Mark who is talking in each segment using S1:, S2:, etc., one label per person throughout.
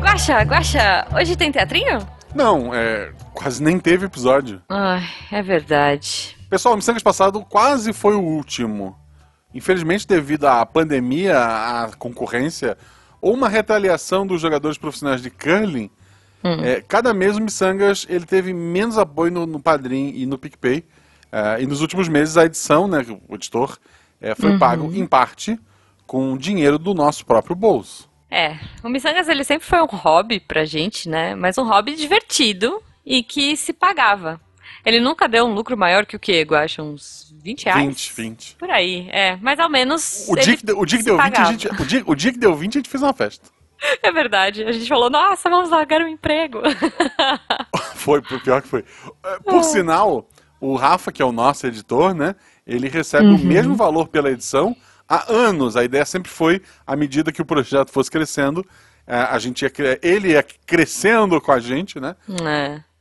S1: Guaxa, Guaxa, hoje tem teatrinho?
S2: Não, é, quase nem teve episódio.
S1: Ai, é verdade.
S2: Pessoal, o Missangas passado quase foi o último. Infelizmente, devido à pandemia, à concorrência, ou uma retaliação dos jogadores profissionais de curling, é, cada mês o Missangas ele teve menos apoio no, no Padrim e no PicPay. É, e nos últimos meses a edição, né, o editor, é, foi pago em parte com dinheiro do nosso próprio bolso.
S1: É, o Missangas ele sempre foi um hobby pra gente, né? Mas um hobby divertido e que se pagava. Ele nunca deu um lucro maior que o quê, Guaxa? Uns 20 reais?
S2: 20, 20.
S1: Por aí, é. Mas ao menos.
S2: O dia, que, deu- o dia que
S1: se
S2: deu 20, a gente, o, dia, o dia que deu 20, a gente fez uma festa.
S1: É verdade. A gente falou, nossa, vamos largar o emprego.
S2: Foi, foi pior que foi. É, Por sinal, o Rafa, que é o nosso editor, né? Ele recebe
S1: Uhum.
S2: o mesmo valor pela edição há anos. A ideia sempre foi, à medida que o projeto fosse crescendo, é, a gente ia, ele ia crescendo com a gente, né?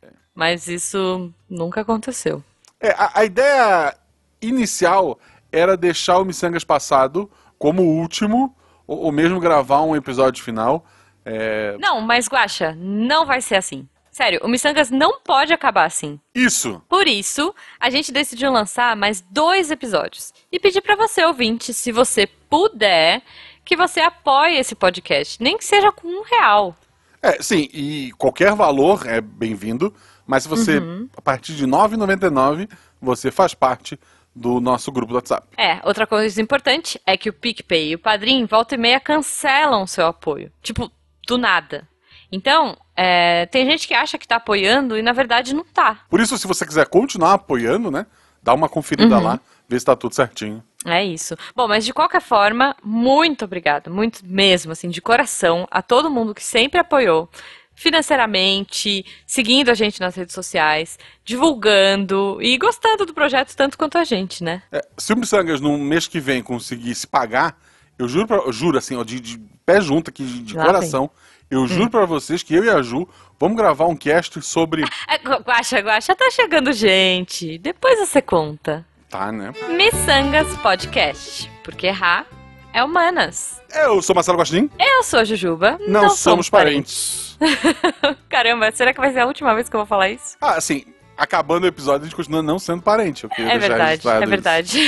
S1: é. Mas isso nunca aconteceu.
S2: É, a, a ideia inicial era deixar o Missangas passado como o último, ou, ou mesmo gravar um episódio final. É,
S1: Não, mas Guaxa, não vai ser assim. Sério, o Missangas não pode acabar assim.
S2: isso!
S1: Por isso, a gente decidiu lançar mais dois episódios. E pedir pra você, ouvinte, se você puder, que você apoie esse podcast. Nem que seja com um real.
S2: É, sim, e qualquer valor é bem-vindo, mas se você,
S1: Uhum.
S2: a partir de R$ 9,99, você faz parte do nosso grupo do WhatsApp.
S1: É, outra coisa importante é que o PicPay e o Padrim, volta e meia, cancelam o seu apoio. Tipo, do nada. Então, é, tem gente que acha que tá apoiando e na verdade não tá.
S2: Por isso, se você quiser continuar apoiando, né, dá uma conferida
S1: Uhum.
S2: lá, vê se tá tudo certinho.
S1: É isso. Bom, mas de qualquer forma, muito obrigada, muito mesmo, assim, de coração, a todo mundo que sempre apoiou financeiramente, seguindo a gente nas redes sociais, divulgando e gostando do projeto tanto quanto a gente, né?
S2: É, se o Missangas no mês que vem conseguir se pagar, eu juro, pra, eu juro assim, ó, de, de pé junto aqui, de, de coração, eu
S1: Hum.
S2: juro pra vocês que eu e a Ju vamos gravar um cast sobre...
S1: É, Gu- Guaxa, Guaxa, tá chegando gente. Depois você conta.
S2: Tá, né?
S1: Missangas Podcast, porque errar é humanas.
S2: Eu sou Marcelo Gostin,
S1: Eu sou a Jujuba.
S2: não, somos parentes.
S1: Caramba, será que vai ser a última vez que eu vou falar isso?
S2: Ah, assim, acabando o episódio, a gente continua não sendo parente.
S1: É verdade, é
S2: isso.
S1: verdade.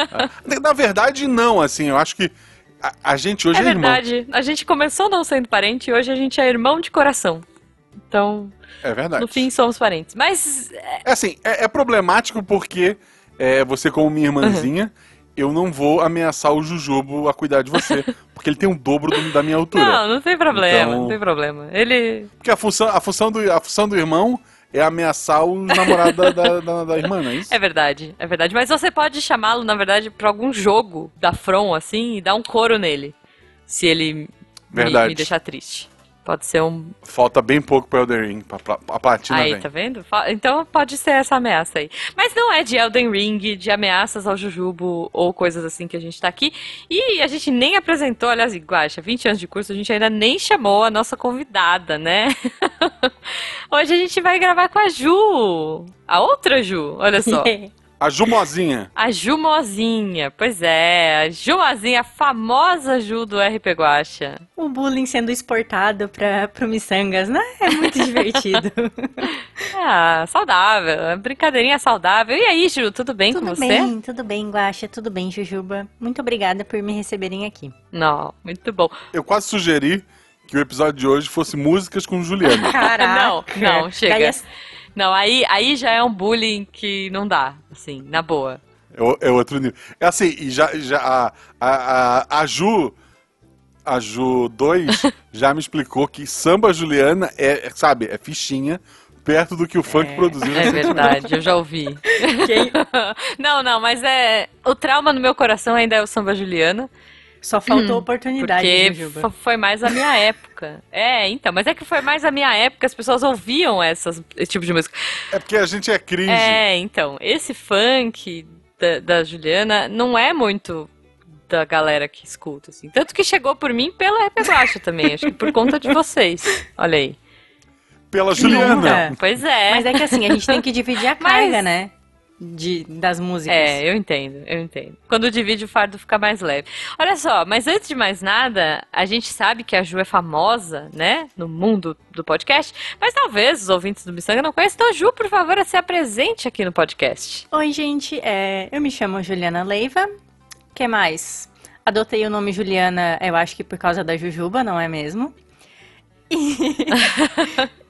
S2: Na verdade, não, assim, eu acho que a, a gente hoje
S1: É
S2: é, irmão.
S1: verdade. A gente começou não sendo parente e hoje a gente é irmão de coração. Então,
S2: É verdade.
S1: no fim, somos parentes. Mas, é,
S2: assim, é, é problemático porque é, você, como minha irmãzinha, eu não vou ameaçar o Jujubo a cuidar de você. porque ele tem o dobro do- da minha altura.
S1: não, não tem problema,
S2: Então-
S1: não tem problema. Ele.
S2: Porque a função, a, função do, a função do irmão é ameaçar o namorado da, da, da- da irmã, não é isso?
S1: É verdade, é verdade. Mas você pode chamá-lo, na verdade, pra algum jogo da From, assim, e dar um coro nele. Se ele me, me deixar triste. Pode ser um.
S2: Falta bem pouco pra Elden Ring, pra, pra, a platina
S1: Aí,
S2: vem.
S1: tá vendo? Então pode ser essa ameaça aí. Mas não é de Elden Ring, de ameaças ao Jujubo ou coisas assim que a gente tá aqui. E a gente nem apresentou, aliás, Guaxa, 20 anos de curso, a gente ainda nem chamou a nossa convidada, né? Hoje a gente vai gravar com a Ju. A outra Ju, olha só.
S2: A Jumozinha.
S1: A Jumozinha, pois é, a Jumozinha, a famosa Ju do RP Guaxa.
S3: O bullying sendo exportado para pro Missangas, né? É muito divertido.
S1: Ah, saudável, brincadeirinha saudável. E aí, Ju, tudo bem com
S3: tudo
S1: você?
S3: bem, tudo bem, Guaxa, tudo bem, Jujuba. Muito obrigada por me receberem aqui.
S1: Não, muito bom.
S2: Eu quase sugeri que o episódio de hoje fosse músicas com Juliana.
S3: Caraca.
S1: Não, não, chega.
S3: Daí é-
S1: Não, aí, aí já é um bullying que não dá, assim, na boa.
S2: É, é outro nível. É assim, e já, já a, a, a, a Ju, a Ju 2 já me explicou que samba Juliana é, é, sabe, é fichinha perto do que o funk produziu.
S1: É verdade, eu já ouvi.
S3: Quem-
S1: Não, não, mas é. O trauma no meu coração ainda é o samba Juliana.
S3: Só faltou oportunidade,
S1: Porque
S3: Jujuba.
S1: foi mais a minha época. É, então, mas é que foi mais a minha época, as pessoas ouviam essas, esse tipo de música.
S2: É porque a gente é cringe.
S1: É, então, esse funk da, da Juliana não é muito da galera que escuta, assim. Tanto que chegou por mim pela Rap Guacha também, acho que por conta de vocês. Olha aí.
S2: Pela Juliana.
S3: Nunca.
S1: Pois é.
S3: Mas é que assim, a gente tem que dividir a
S1: Mas-
S3: carga, né? De, das músicas.
S1: É, eu entendo, eu entendo. Quando divide o fardo fica mais leve. Olha só, mas antes de mais nada, a gente sabe que a Ju é famosa, né, no mundo do podcast, mas talvez os ouvintes do Missanga não conheçam. Então, Ju, por favor, se apresente aqui no podcast.
S3: Oi, gente, é, eu me chamo Juliana Leiva. que mais? Adotei o nome Juliana, eu acho que por causa da Jujuba, não é mesmo?
S1: E...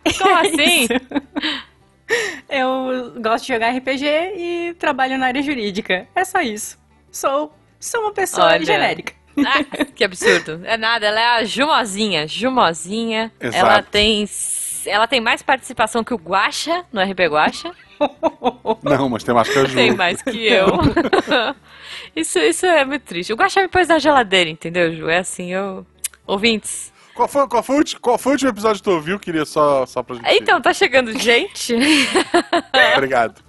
S1: Como assim?
S3: Eu gosto de jogar RPG e trabalho na área jurídica. É só isso. Sou, sou uma pessoa Olha. genérica.
S1: Ah, que absurdo. É nada, ela é a Jumozinha. Jumozinha. Exato. Ela tem. Ela tem mais participação que o Guacha no RP Guacha.
S2: Não, mas tem mais que a Ju.
S1: Tem mais que eu. isso, isso é muito triste. O Guacha me pôs na geladeira, entendeu, Ju? É assim, eu. Ouvintes,
S2: qual foi, qual, foi, qual foi o último episódio que tu ouviu? Queria só, só pra gente.
S1: Então, tá chegando gente.
S2: Obrigado.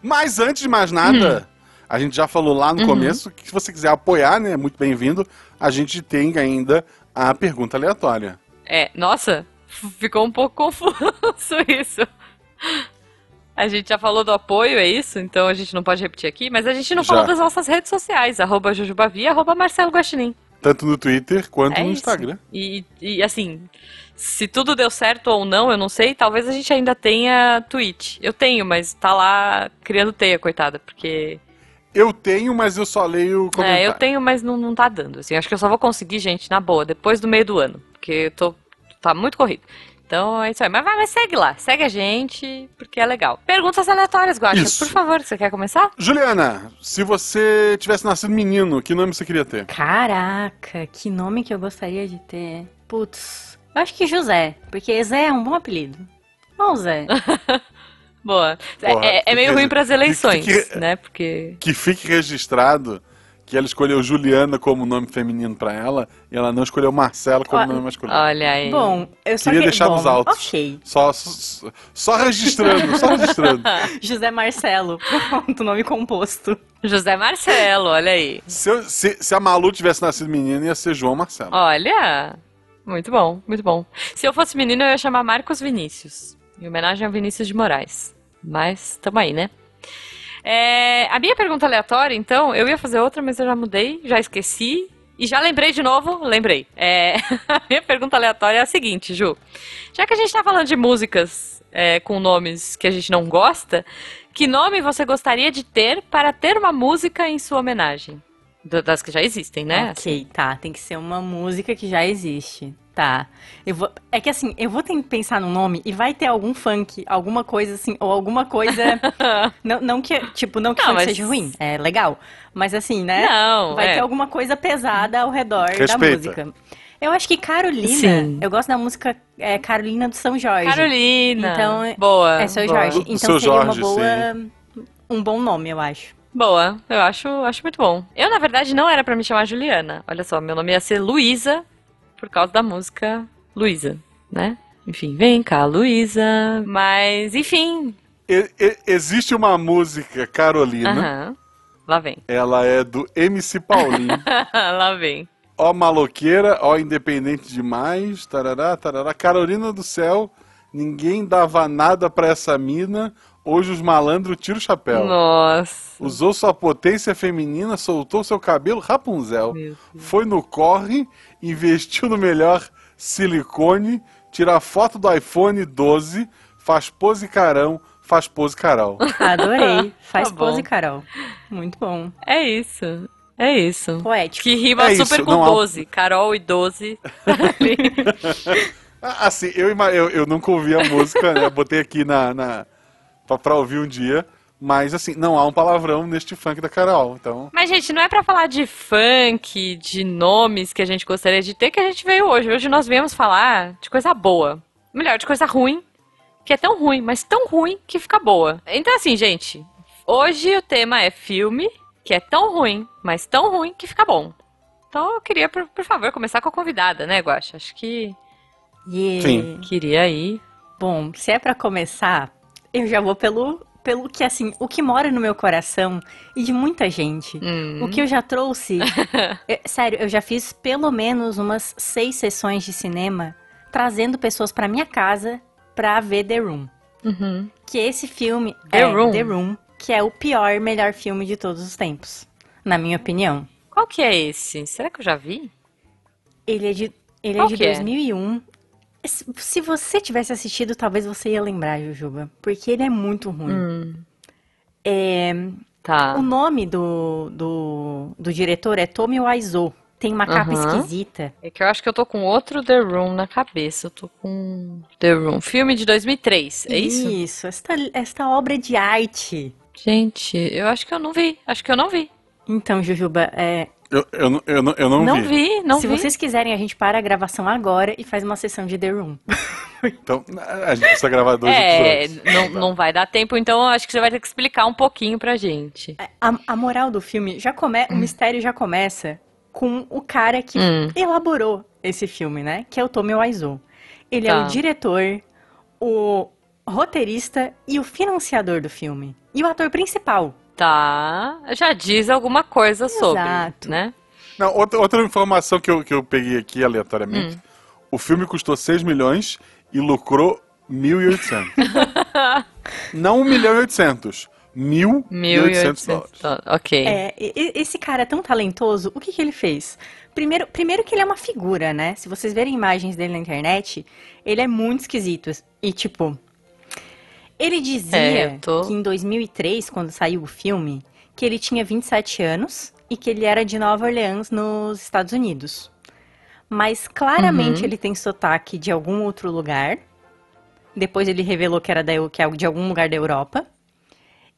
S2: Mas antes de mais nada, hum. a gente já falou lá no uhum. começo que se você quiser apoiar, né, muito bem-vindo, a gente tem ainda a pergunta aleatória.
S1: É, nossa, ficou um pouco confuso isso. A gente já falou do apoio, é isso? Então a gente não pode repetir aqui, mas a gente não já. falou das nossas redes sociais, arroba Jujubavi, arroba Marcelo Guaxinim.
S2: Tanto no Twitter quanto é no. Instagram.
S1: E, e, assim, se tudo deu certo ou não, eu não sei, talvez a gente ainda tenha tweet. Eu tenho, mas tá lá criando teia, coitada, porque.
S2: Eu tenho, mas eu só leio comentário.
S1: É, eu tenho, mas não, não tá dando. Assim, acho que eu só vou conseguir, gente, na boa, depois do meio do ano. Porque eu tô. tá muito corrido. Então é isso aí. Mas vai, mas segue lá. Segue a gente, porque é legal. Perguntas aleatórias, Guaxa. Por favor, você quer começar?
S2: Juliana, se você tivesse nascido menino, que nome você queria ter?
S3: Caraca, que nome que eu gostaria de ter? Putz, eu acho que José, porque Zé é um bom apelido. Bom, Zé.
S1: Boa. Porra, é, é, meio ruim para as eleições, que, que, né? Porque
S2: que fique registrado que ela escolheu Juliana como nome feminino para ela e ela não escolheu Marcelo como nome masculino.
S1: Olha aí.
S3: Bom, eu
S2: só queria deixar bom, nos altos.
S3: Ok.
S2: Só, só, só registrando, só registrando.
S3: José Marcelo, pronto, nome composto.
S1: José Marcelo, olha aí.
S2: Se, eu, se, se, a Malu tivesse nascido menina, ia ser João Marcelo.
S1: Olha, muito bom, muito bom. Se eu fosse menino, eu ia chamar Marcos Vinícius, em homenagem a Vinícius de Moraes. Mas, tamo aí, né? É, a minha pergunta aleatória, então, eu ia fazer outra, mas eu já mudei, já esqueci. E já lembrei de novo, lembrei. É, a minha pergunta aleatória é a seguinte, Ju. Já que a gente tá falando de músicas é, com nomes que a gente não gosta, que nome você gostaria de ter para ter uma música em sua homenagem? Das que já existem, né?
S3: Ok, tá. Tem que ser uma música que já existe. Tá. Eu vou, é que assim, eu vou ter que pensar no nome e vai ter algum funk, alguma coisa assim, ou alguma coisa. não, não que, tipo, não que não, mas... seja ruim, é legal. Mas assim, né?
S1: Não.
S3: Vai
S1: é.
S3: ter alguma coisa pesada ao redor Respeita. da música. Eu acho que Carolina, Sim. eu gosto da música é, Carolina do São Jorge.
S1: Carolina.
S3: Então,
S1: boa.
S3: É São Jorge. Então seria Jorge, uma boa. Sim. Um bom nome, eu acho.
S1: Boa, eu acho, acho muito bom. Eu, na verdade, não era para me chamar Juliana. Olha só, meu nome ia ser Luísa, por causa da música Luísa, né? Enfim, vem cá, Luísa. Mas, enfim.
S2: E, e, existe uma música, Carolina.
S1: Aham. Lá vem.
S2: Ela é do MC Paulinho.
S1: Lá vem.
S2: Ó maloqueira, ó independente demais, tarará, tarará. Carolina do céu, ninguém dava nada pra essa mina. Hoje os malandros tiram o chapéu.
S1: Nossa.
S2: Usou sua potência feminina, soltou seu cabelo Rapunzel. Foi no corre, investiu no melhor silicone, tira foto do iPhone 12, faz pose carão, faz pose Carol.
S3: Adorei. Faz tá pose Carol. Muito bom.
S1: É isso. É isso.
S3: Poético.
S1: Que rima é super isso. com não 12. Há... Carol e 12.
S2: Ah, assim, eu, eu, eu nunca ouvi a música, né? Botei aqui na, na pra, pra ouvir um dia. Mas, assim, não há um palavrão neste funk da Carol, então...
S1: Mas, gente, não é para falar de funk, de nomes que a gente gostaria de ter, que a gente veio hoje. Hoje nós viemos falar de coisa boa. Melhor, de coisa ruim, que é tão ruim, mas tão ruim que fica boa. Então, assim, gente, hoje o tema é filme, que é tão ruim, mas tão ruim que fica bom. Então, eu queria, por, por favor, começar com a convidada, né, Guaxa? Acho que...
S3: Yeah.
S2: Sim.
S1: Queria ir.
S3: Bom, se é para começar, eu já vou pelo pelo que assim, o que mora no meu coração e de muita gente.
S1: Hum.
S3: O que eu já trouxe, eu, sério, eu já fiz pelo menos umas seis sessões de cinema trazendo pessoas para minha casa pra ver The Room.
S1: Uhum.
S3: Que esse filme
S1: The
S3: é
S1: Room.
S3: The Room, que é o pior melhor filme de todos os tempos, na minha opinião.
S1: Qual que é esse? Será que eu já vi?
S3: Ele é de, ele é
S1: Qual
S3: de
S1: que é?
S3: 2001. Se- você tivesse assistido, talvez você ia lembrar, Jujuba, porque ele é muito ruim.
S1: Hum,
S3: É,
S1: tá.
S3: O nome do, do, do diretor é Tomi Wiseau. Tem uma capa
S1: Aham.
S3: esquisita.
S1: É que eu acho que eu tô com outro The Room na cabeça. Eu tô com The Room. Filme de 2003, é isso?
S3: Isso, esta, esta obra de arte.
S1: Gente, eu acho que eu não vi. Acho que eu não vi.
S3: Então, Jujuba, é,
S2: Eu, eu, não- eu, não, eu não,
S1: Não
S2: vi.
S1: vi, não
S3: se
S1: vi.
S3: vocês quiserem, a gente para a gravação agora e faz uma sessão de The Room.
S2: Então, a gente precisa gravar dois
S1: É,
S2: episódios.
S1: não, não vai dar tempo, então acho que você vai ter que explicar um pouquinho pra gente.
S3: A, a moral do filme, já come, o mistério já começa com o cara que
S1: Hum.
S3: elaborou esse filme, né? Que é o Tommy Wiseau. Ele é
S1: Tá.
S3: o diretor, o roteirista e o financiador do filme. E o ator principal.
S1: Tá, já diz alguma coisa sobre,
S3: Exato.
S1: né?
S2: Não, outra, outra informação que eu, que eu peguei aqui aleatoriamente.
S1: Hum.
S2: O filme custou 6 milhões e lucrou 1.800. Não 1 milhão e 800. 1.800
S1: 1.800
S2: dólares.
S1: dólares. Ok.
S3: É, esse cara é tão talentoso, o que, que ele fez? Primeiro, primeiro que ele é uma figura, né? Se vocês verem imagens dele na internet, ele é muito esquisito. E, tipo, ele
S1: É,
S3: dizia
S1: eu tô-
S3: que em 2003, quando saiu o filme, que ele tinha 27 anos e que ele era de Nova Orleans, nos Estados Unidos. Mas claramente
S1: Uhum.
S3: ele tem sotaque de algum outro lugar. Depois ele revelou que era da, Eu- que é de algum lugar da Europa.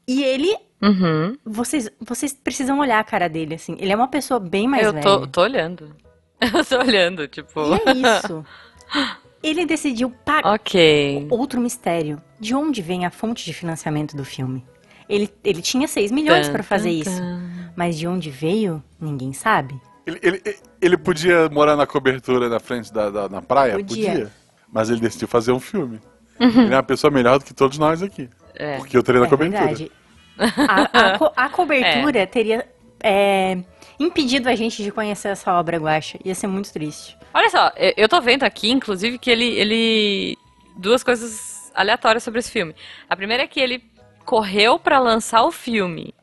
S3: E ele
S1: Uhum.
S3: vocês, vocês precisam olhar a cara dele, assim. Ele é uma pessoa bem mais
S1: eu
S3: velha.
S1: tô, tô olhando. Eu tô olhando, tipo.
S3: E é isso. Ele decidiu pagar.
S1: Ok.
S3: Outro mistério. De onde vem a fonte de financiamento do filme? Ele, ele tinha 6 milhões
S1: Tan,
S3: pra fazer
S1: tan,
S3: isso.
S1: tan.
S3: Mas de onde veio, ninguém sabe.
S2: Ele, ele, ele podia morar na cobertura na frente da, da na praia?
S3: Podia.
S2: Mas ele decidiu fazer um filme. Ele é uma pessoa melhor do que todos nós aqui.
S1: É.
S2: Porque eu teria na
S3: é
S2: cobertura.
S3: verdade. A, a co- a cobertura teria é, impedido a gente de conhecer essa obra, eu acho. Ia ser muito triste.
S1: Olha só, eu- tô vendo aqui, inclusive, que ele, ele. Duas coisas aleatórias sobre esse filme. A primeira é que ele correu pra lançar o filme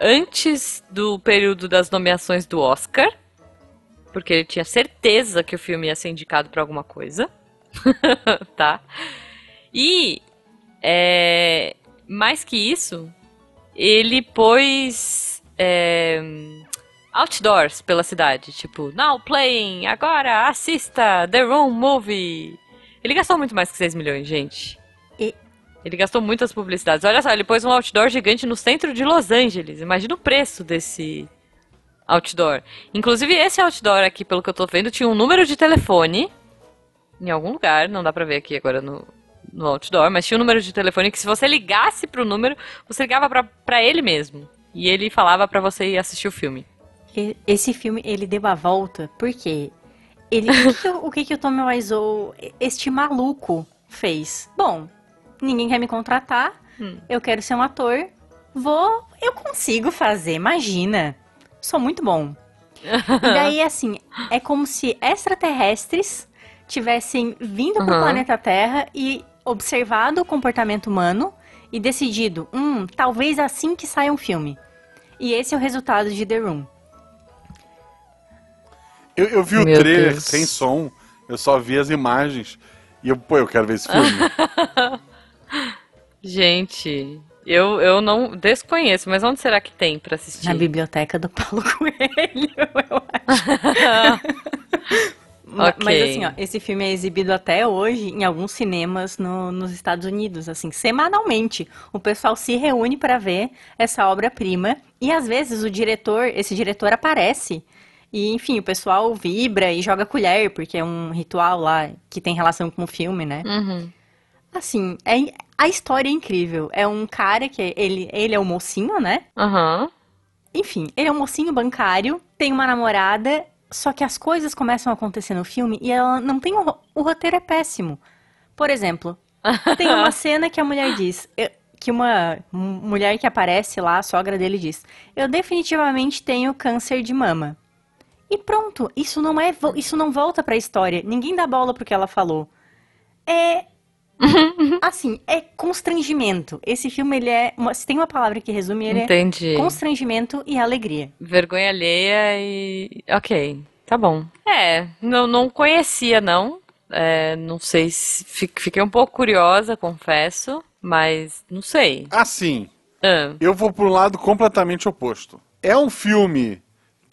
S1: antes do período das nomeações do Oscar, porque ele tinha certeza que o filme ia ser indicado pra alguma coisa. tá? E, é, mais que isso, ele pôs é, outdoors pela cidade, tipo, now playing, agora assista The Room Movie. Ele gastou muito mais que 6 milhões, gente.
S3: E-
S1: Ele gastou muitas publicidades. Olha só, ele pôs um outdoor gigante no centro de Los Angeles. Imagina o preço desse outdoor. Inclusive, esse outdoor aqui, pelo que eu tô vendo, tinha um número de telefone em algum lugar, não dá pra ver aqui agora no, no outdoor, mas tinha um número de telefone que se você ligasse pro número, você ligava pra, pra ele mesmo. E ele falava pra você ir assistir o filme.
S3: Esse filme, ele deu a volta, porque ele, o, que que, o- o que que o Tommy Wiseau, este maluco, fez? Bom, ninguém quer me contratar,
S1: Hum.
S3: eu quero ser um ator, vou, eu consigo fazer, imagina, sou muito bom. E daí, assim, é como se extraterrestres tivessem vindo pro
S1: Uhum.
S3: planeta Terra e observado o comportamento humano e decidido, hum, talvez assim que saia um filme. E esse é o resultado de The Room.
S2: Eu, eu vi o
S1: Meu
S2: trailer
S1: Deus.
S2: sem som, eu só vi as imagens. E eu, pô, eu quero ver esse filme.
S1: Gente, eu, eu não desconheço, mas onde será que tem pra assistir?
S3: Na biblioteca do Paulo Coelho, eu acho. Ma-
S1: Ok.
S3: Mas assim, ó, esse filme é exibido até hoje em alguns cinemas no- nos Estados Unidos, assim, semanalmente. O pessoal se reúne para ver essa obra-prima e às vezes o diretor, esse diretor aparece e, enfim, o pessoal vibra e joga colher, porque é um ritual lá que tem relação com o filme, né?
S1: Uhum.
S3: Assim, é, a história é incrível. É um cara que ele, ele é o mocinho, né?
S1: Aham.
S3: Enfim, ele é um mocinho bancário, tem uma namorada, só que as coisas começam a acontecer no filme e ela não tem. O, ro- o roteiro é péssimo. Por exemplo, tem uma cena que a mulher diz. eu- Que uma mulher que aparece lá, a sogra dele diz: Eu definitivamente tenho câncer de mama. E pronto, isso não é isso não volta pra história. Ninguém dá bola pro que ela falou. É Assim, é constrangimento. Esse filme, ele é. Uma, se tem uma palavra que resume, ele
S1: Entendi.
S3: é constrangimento e alegria.
S1: Vergonha alheia e. Ok, tá bom. É, não, não conhecia, não. É, não sei se. fi- Fiquei um pouco curiosa, confesso. Mas não sei.
S2: Assim,
S1: Ah,
S2: eu vou para um lado completamente oposto. É um filme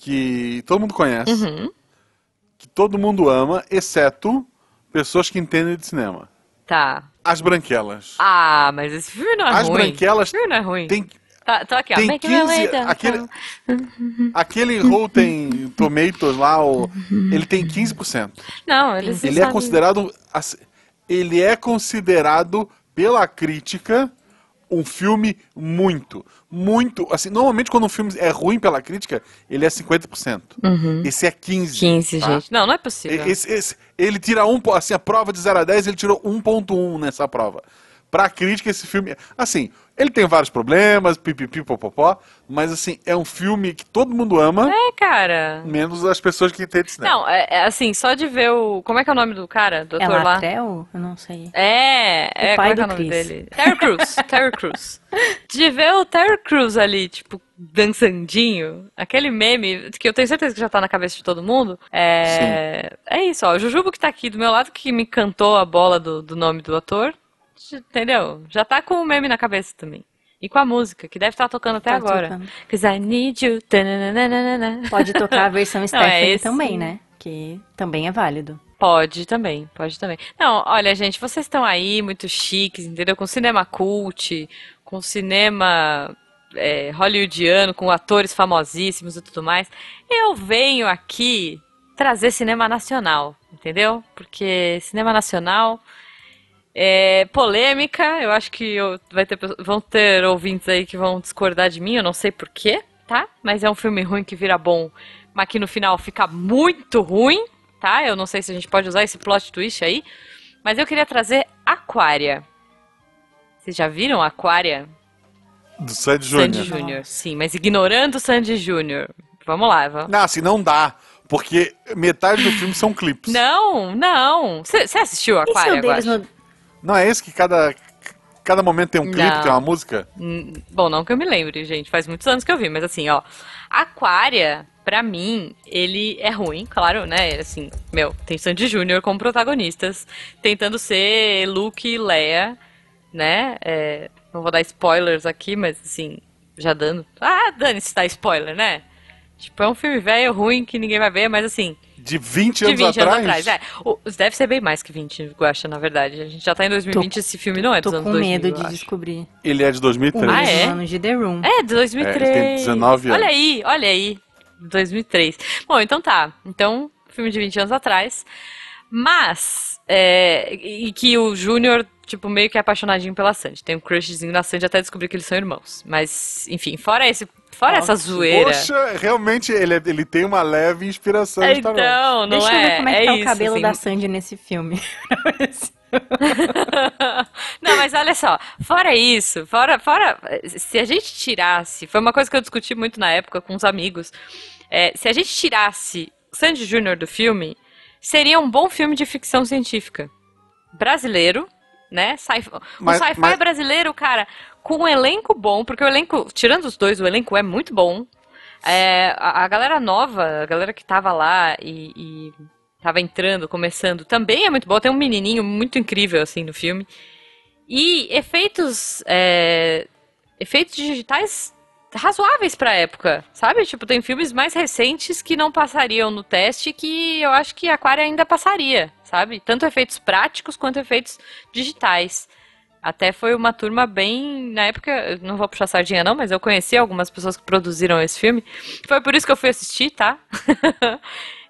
S2: que todo mundo conhece,
S1: uhum.
S2: que todo mundo ama, exceto pessoas que entendem de cinema.
S1: Tá.
S2: As Branquelas.
S1: Ah, mas esse filme não é
S2: As
S1: ruim.
S2: Branquelas
S1: Esse filme não é ruim.
S2: tem,
S1: Tá, tô aqui, ó.
S2: tem
S1: Make my way
S2: 15.
S1: down.
S2: Aquele, aquele Rotten Tomatoes lá, o, ele tem 15%.
S1: Não, eles
S2: Ele é
S1: sabem-
S2: considerado. assim, Ele é considerado pela crítica um filme muito, muito. Assim, normalmente quando um filme é ruim pela crítica, ele é 50%. Esse é 15%.
S1: 15,
S2: tá?
S1: gente. Não, não é possível.
S2: Esse, esse- ele tira um, assim, a prova de 0 a 10, ele tirou 1.1 nessa prova. Pra crítica, esse filme. Assim, ele tem vários problemas, pipipi, popopó, mas assim, é um filme que todo mundo ama,
S1: É, cara.
S2: menos as pessoas que entendem cinema.
S1: Não, é, é assim, só de ver o. Como é que é o nome do cara? Do
S3: É
S1: ator lá?
S3: Latrell? Eu não sei.
S1: É, é,
S3: pai
S1: como é que é o
S3: do
S1: nome
S3: Chris.
S1: dele? Terry Crews, Terry Crews. De ver o Terry Crews ali, tipo, dançandinho, aquele meme, que eu tenho certeza que já tá na cabeça de todo mundo, é... É isso, ó, o Jujubo que tá aqui do meu lado, que me cantou a bola do, do nome do ator, entendeu? Já tá com o meme na cabeça também. E com a música, que deve estar tocando até
S3: Tá
S1: agora.
S3: tocando.
S1: Cause I need you. tananana.
S3: Pode tocar a versão Stephanie
S1: esse-
S3: também, né? Que também é válido.
S1: Pode também, pode também. Não, olha, gente, vocês estão aí muito chiques, entendeu? Com cinema cult, com cinema é, hollywoodiano, com atores famosíssimos e tudo mais. Eu venho aqui trazer cinema nacional, entendeu? Porque cinema nacional é polêmica. Eu acho que eu- vai ter, vão ter ouvintes aí que vão discordar de mim, eu não sei porquê, tá? Mas é um filme ruim que vira bom, mas que no final fica muito ruim, tá? Eu não sei se a gente pode usar esse plot twist aí. Mas eu queria trazer Aquária. Vocês já viram Aquária?
S2: Do Sandy
S1: Sandy
S2: Júnior.
S1: Júnior. Sim, mas ignorando Sandy Júnior. Vamos lá, vamos.
S2: Não, assim, não dá. Porque metade do filme são clipes.
S1: Não, não. Você assistiu Aquária,
S3: o deles
S1: Guaxa?
S3: no...
S2: Não é esse que cada, cada momento tem um clipe,
S1: Não.
S2: tem uma música?
S1: Hum, Bom, não que eu me lembre, gente. Faz muitos anos que eu vi, mas assim, ó. Aquária, pra mim, ele é ruim, claro, né? Assim, meu, tem Sandy Júnior como protagonistas, tentando ser Luke e Leia, né? É, não vou dar spoilers aqui, mas assim, já dando. Ah, dane-se, tá spoiler, né? Tipo, é um filme velho, ruim, que ninguém vai ver, mas assim,
S2: De 20
S1: de
S2: anos
S1: 20
S2: atrás?
S1: anos atrás. É, o- deve ser bem mais que 20, Guaxa, na verdade. A gente já tá em 2020, esse filme não é dos
S3: Tô
S1: anos
S3: com
S1: 2000,
S3: medo
S1: eu
S3: de
S1: acho.
S3: descobrir.
S2: Ele é de 2003.
S3: O
S1: Ah, é?
S3: ano de The Room.
S1: É, de 2003.
S2: É, tem 19 anos.
S1: Olha aí, olha aí. 2003. Bom, então tá. Então, filme de 20 anos atrás. Mas, é, e que o Júnior, tipo, meio que é apaixonadinho pela Sandy. Tem um crushzinho na Sandy até descobrir que eles são irmãos. Mas, enfim, fora esse, fora essa zoeira.
S2: Poxa, realmente ele, é- ele tem uma leve inspiração Wars.
S1: então, não
S3: Deixa
S1: é?
S3: eu ver como é que tá
S1: isso,
S3: o cabelo
S1: assim.
S3: da Sandy nesse filme.
S1: Não, mas olha só, fora isso, fora, fora, se a gente tirasse, foi uma coisa que eu discuti muito na época com os amigos, é, se a gente tirasse Sandy Júnior do filme, seria um bom filme de ficção científica. Brasileiro, né? Sci
S2: Mas-
S1: sci-fi
S2: mas-
S1: brasileiro, cara, com um elenco bom, porque o elenco, tirando os dois, o elenco é muito bom. É, a, a galera nova, a galera que tava lá e, e tava entrando, começando, também é muito boa. Tem um menininho muito incrível, assim, no filme. E efeitos, é, efeitos digitais razoáveis pra época, sabe? Tipo, tem filmes mais recentes que não passariam no teste que eu acho que Aquária ainda passaria, sabe? Tanto efeitos práticos quanto efeitos digitais. Até foi uma turma bem. Na época, não vou puxar sardinha não, mas eu conheci algumas pessoas que produziram esse filme. Foi por isso que eu fui assistir, tá?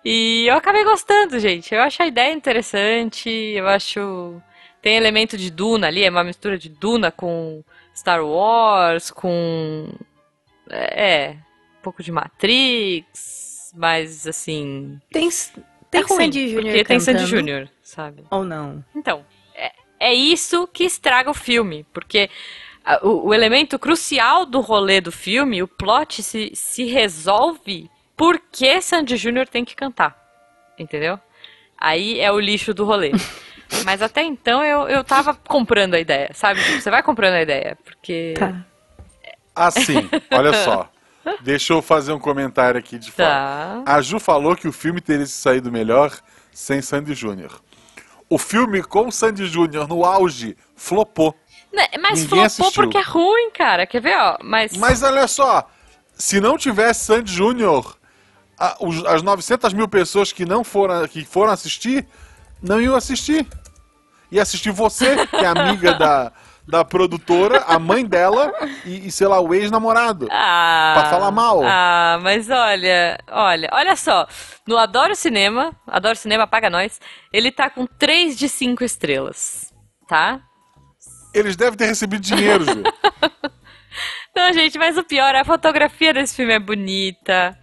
S1: e eu acabei gostando, gente. Eu acho a ideia interessante, eu acho. Tem elemento de Duna ali, é uma mistura de Duna com Star Wars, com. É, um pouco de Matrix, mas assim.
S3: Tem, tem
S1: é ruim,
S3: Sandy Júnior
S1: Porque tem Sandy
S3: cantando?
S1: Júnior, sabe?
S3: Ou não?
S1: Então, é, isso que estraga o filme, porque a- o, o elemento crucial do rolê do filme, o plot, se, se resolve porque Sandy Júnior tem que cantar. Entendeu? Aí é o lixo do rolê. Mas até então eu, eu tava comprando a ideia, sabe? Você vai comprando a ideia, porque.
S3: Tá.
S2: Assim, olha só. Deixa eu fazer um comentário aqui de fora.
S1: Tá.
S2: A Ju falou que o filme teria se saído melhor sem Sandy Júnior. O filme com Sandy Júnior no auge flopou.
S1: Né, Mas
S2: Ninguém
S1: flopou
S2: assistiu.
S1: porque é ruim, cara. Quer ver, ó? Mas.
S2: Mas olha só, se não tivesse Sandy Júnior, as 900 mil pessoas que não foram, que foram assistir, não iam assistir. Ia assistir você, que é amiga da, da produtora, a mãe dela e, e, sei lá, o ex-namorado.
S1: Ah,
S2: Pra falar mal.
S1: Ah, mas olha, olha, olha só. No Adoro Cinema, Adoro Cinema Paga Nós, ele tá com 3 de 5 estrelas, tá?
S2: Eles devem ter recebido dinheiro, Ju.
S1: Não, gente, mas o pior é a fotografia desse filme é bonita.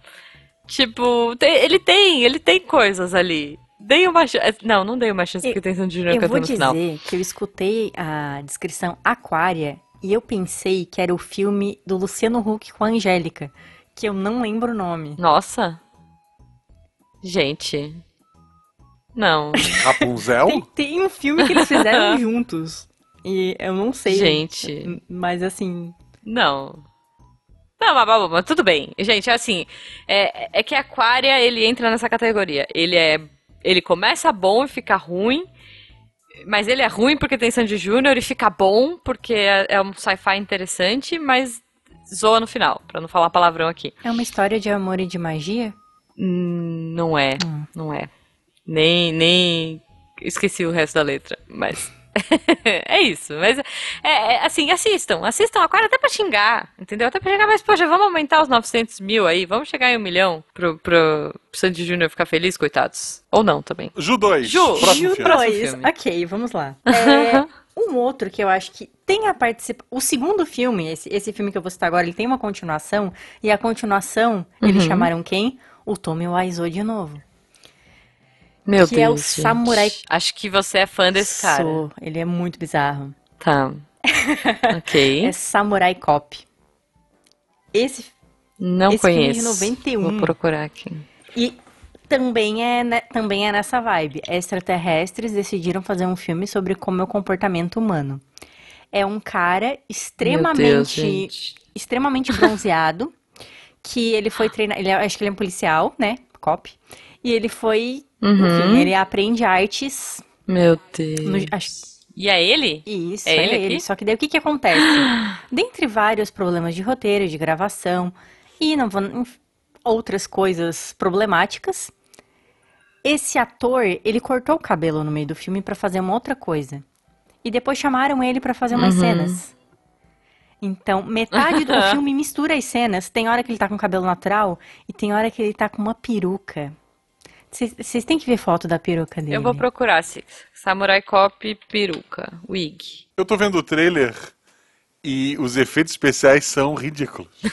S1: Tipo, tem- ele tem, ele tem coisas ali. Dei uma chance. Não, não dei uma chance porque tem Sandy Júnior
S3: Eu vou
S1: cantando no
S3: dizer
S1: final.
S3: que eu escutei a descrição Aquária e eu pensei que era o filme do Luciano Huck com a Angélica, que eu não lembro o nome.
S1: Nossa. Gente. Não.
S2: Rapunzel?
S3: Tem, tem um filme que eles fizeram juntos. E eu não sei.
S1: Gente.
S3: Mas assim.
S1: Não. Não, mas, mas, mas tudo bem. Gente, é assim, é, é que Aquária, ele entra nessa categoria. Ele é, ele começa bom e fica ruim, mas ele é ruim porque tem Sandy Júnior e fica bom porque é, é um sci-fi interessante, mas zoa no final, pra não falar palavrão aqui.
S3: É uma história de amor e de magia?
S1: Hum, Não é,
S3: Hum.
S1: não é. Nem, nem esqueci o resto da letra, mas é isso. Mas é, é, assim, assistam, assistam Aquário até pra xingar, entendeu? Até pra xingar, mas poxa, vamos aumentar os 900 mil aí, vamos chegar em um milhão pro, pro Sandy Júnior ficar feliz, coitados. Ou não também.
S2: Ju 2.
S1: Ju,
S3: Ju
S2: filme.
S1: Próximo
S3: dois.
S1: filme.
S3: Ok, vamos lá. É, um outro que eu acho que tem a participação. O segundo filme, esse, esse filme que eu vou citar agora, ele tem uma continuação. E a continuação, eles
S1: Uhum.
S3: chamaram quem? O Tommy Wiseau de novo.
S1: Meu
S3: Que
S1: Deus.
S3: é o
S1: gente.
S3: samurai-
S1: Acho que você é fã desse cara.
S3: Sou. Ele é muito bizarro.
S1: Tá. ok.
S3: É Samurai Cop. Esse.
S1: Não
S3: esse filme
S1: conheço.
S3: de 91.
S1: Vou procurar aqui.
S3: E também é, ne- também é nessa vibe. Extraterrestres decidiram fazer um filme sobre como é o comportamento humano. É um cara
S1: Meu Deus,
S3: extremamente extremamente bronzeado, que ele foi treinar, ele, é- acho que ele é um policial, né, cop, e ele foi,
S1: Uhum.
S3: enfim, ele aprende artes,
S1: Meu Deus.
S3: no, acho,
S1: E é ele?
S3: isso,
S1: É
S3: é,
S1: ele
S3: ele,
S1: aqui?
S3: só que daí o que que acontece? Dentre vários problemas de roteiro, de gravação, e não vou, outras coisas problemáticas, esse ator, ele cortou o cabelo no meio do filme pra fazer uma outra coisa. E depois chamaram ele pra fazer umas
S1: Uhum.
S3: cenas. Então, metade do filme mistura as cenas. Tem hora que ele tá com cabelo natural e tem hora que ele tá com uma peruca. Vocês têm que ver foto da peruca dele.
S1: Eu vou procurar, se Samurai Cop peruca, wig.
S2: Eu tô vendo o trailer e os efeitos especiais são ridículos.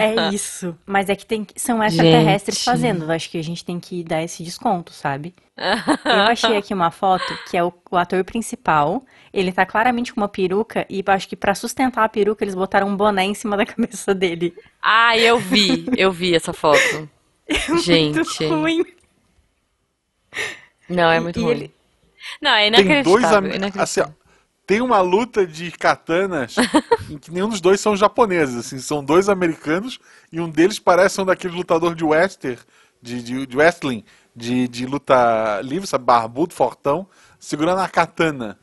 S3: É isso. Mas é que tem, são extraterrestres
S1: Gente.
S3: fazendo. Eu acho que a gente tem que dar esse desconto, sabe? Eu achei aqui uma foto que é o, o ator principal. Ele tá claramente com uma peruca e acho que pra sustentar a peruca eles botaram um boné em cima da cabeça dele.
S1: Ah, eu vi, eu vi essa foto. Gente.
S3: Muito ruim.
S1: Não, é muito
S3: e
S1: ruim.
S3: ele-
S1: Não, é
S2: Tem
S1: inacreditável.
S2: dois amigos.
S1: inacreditável.
S2: Assim, ó, tem uma luta de katanas em que nenhum dos dois são japoneses. Assim, são dois americanos e um deles parece um daqueles lutadores de western, de, de, de wrestling, de, de luta livre, sabe, barbudo, fortão, segurando a katana.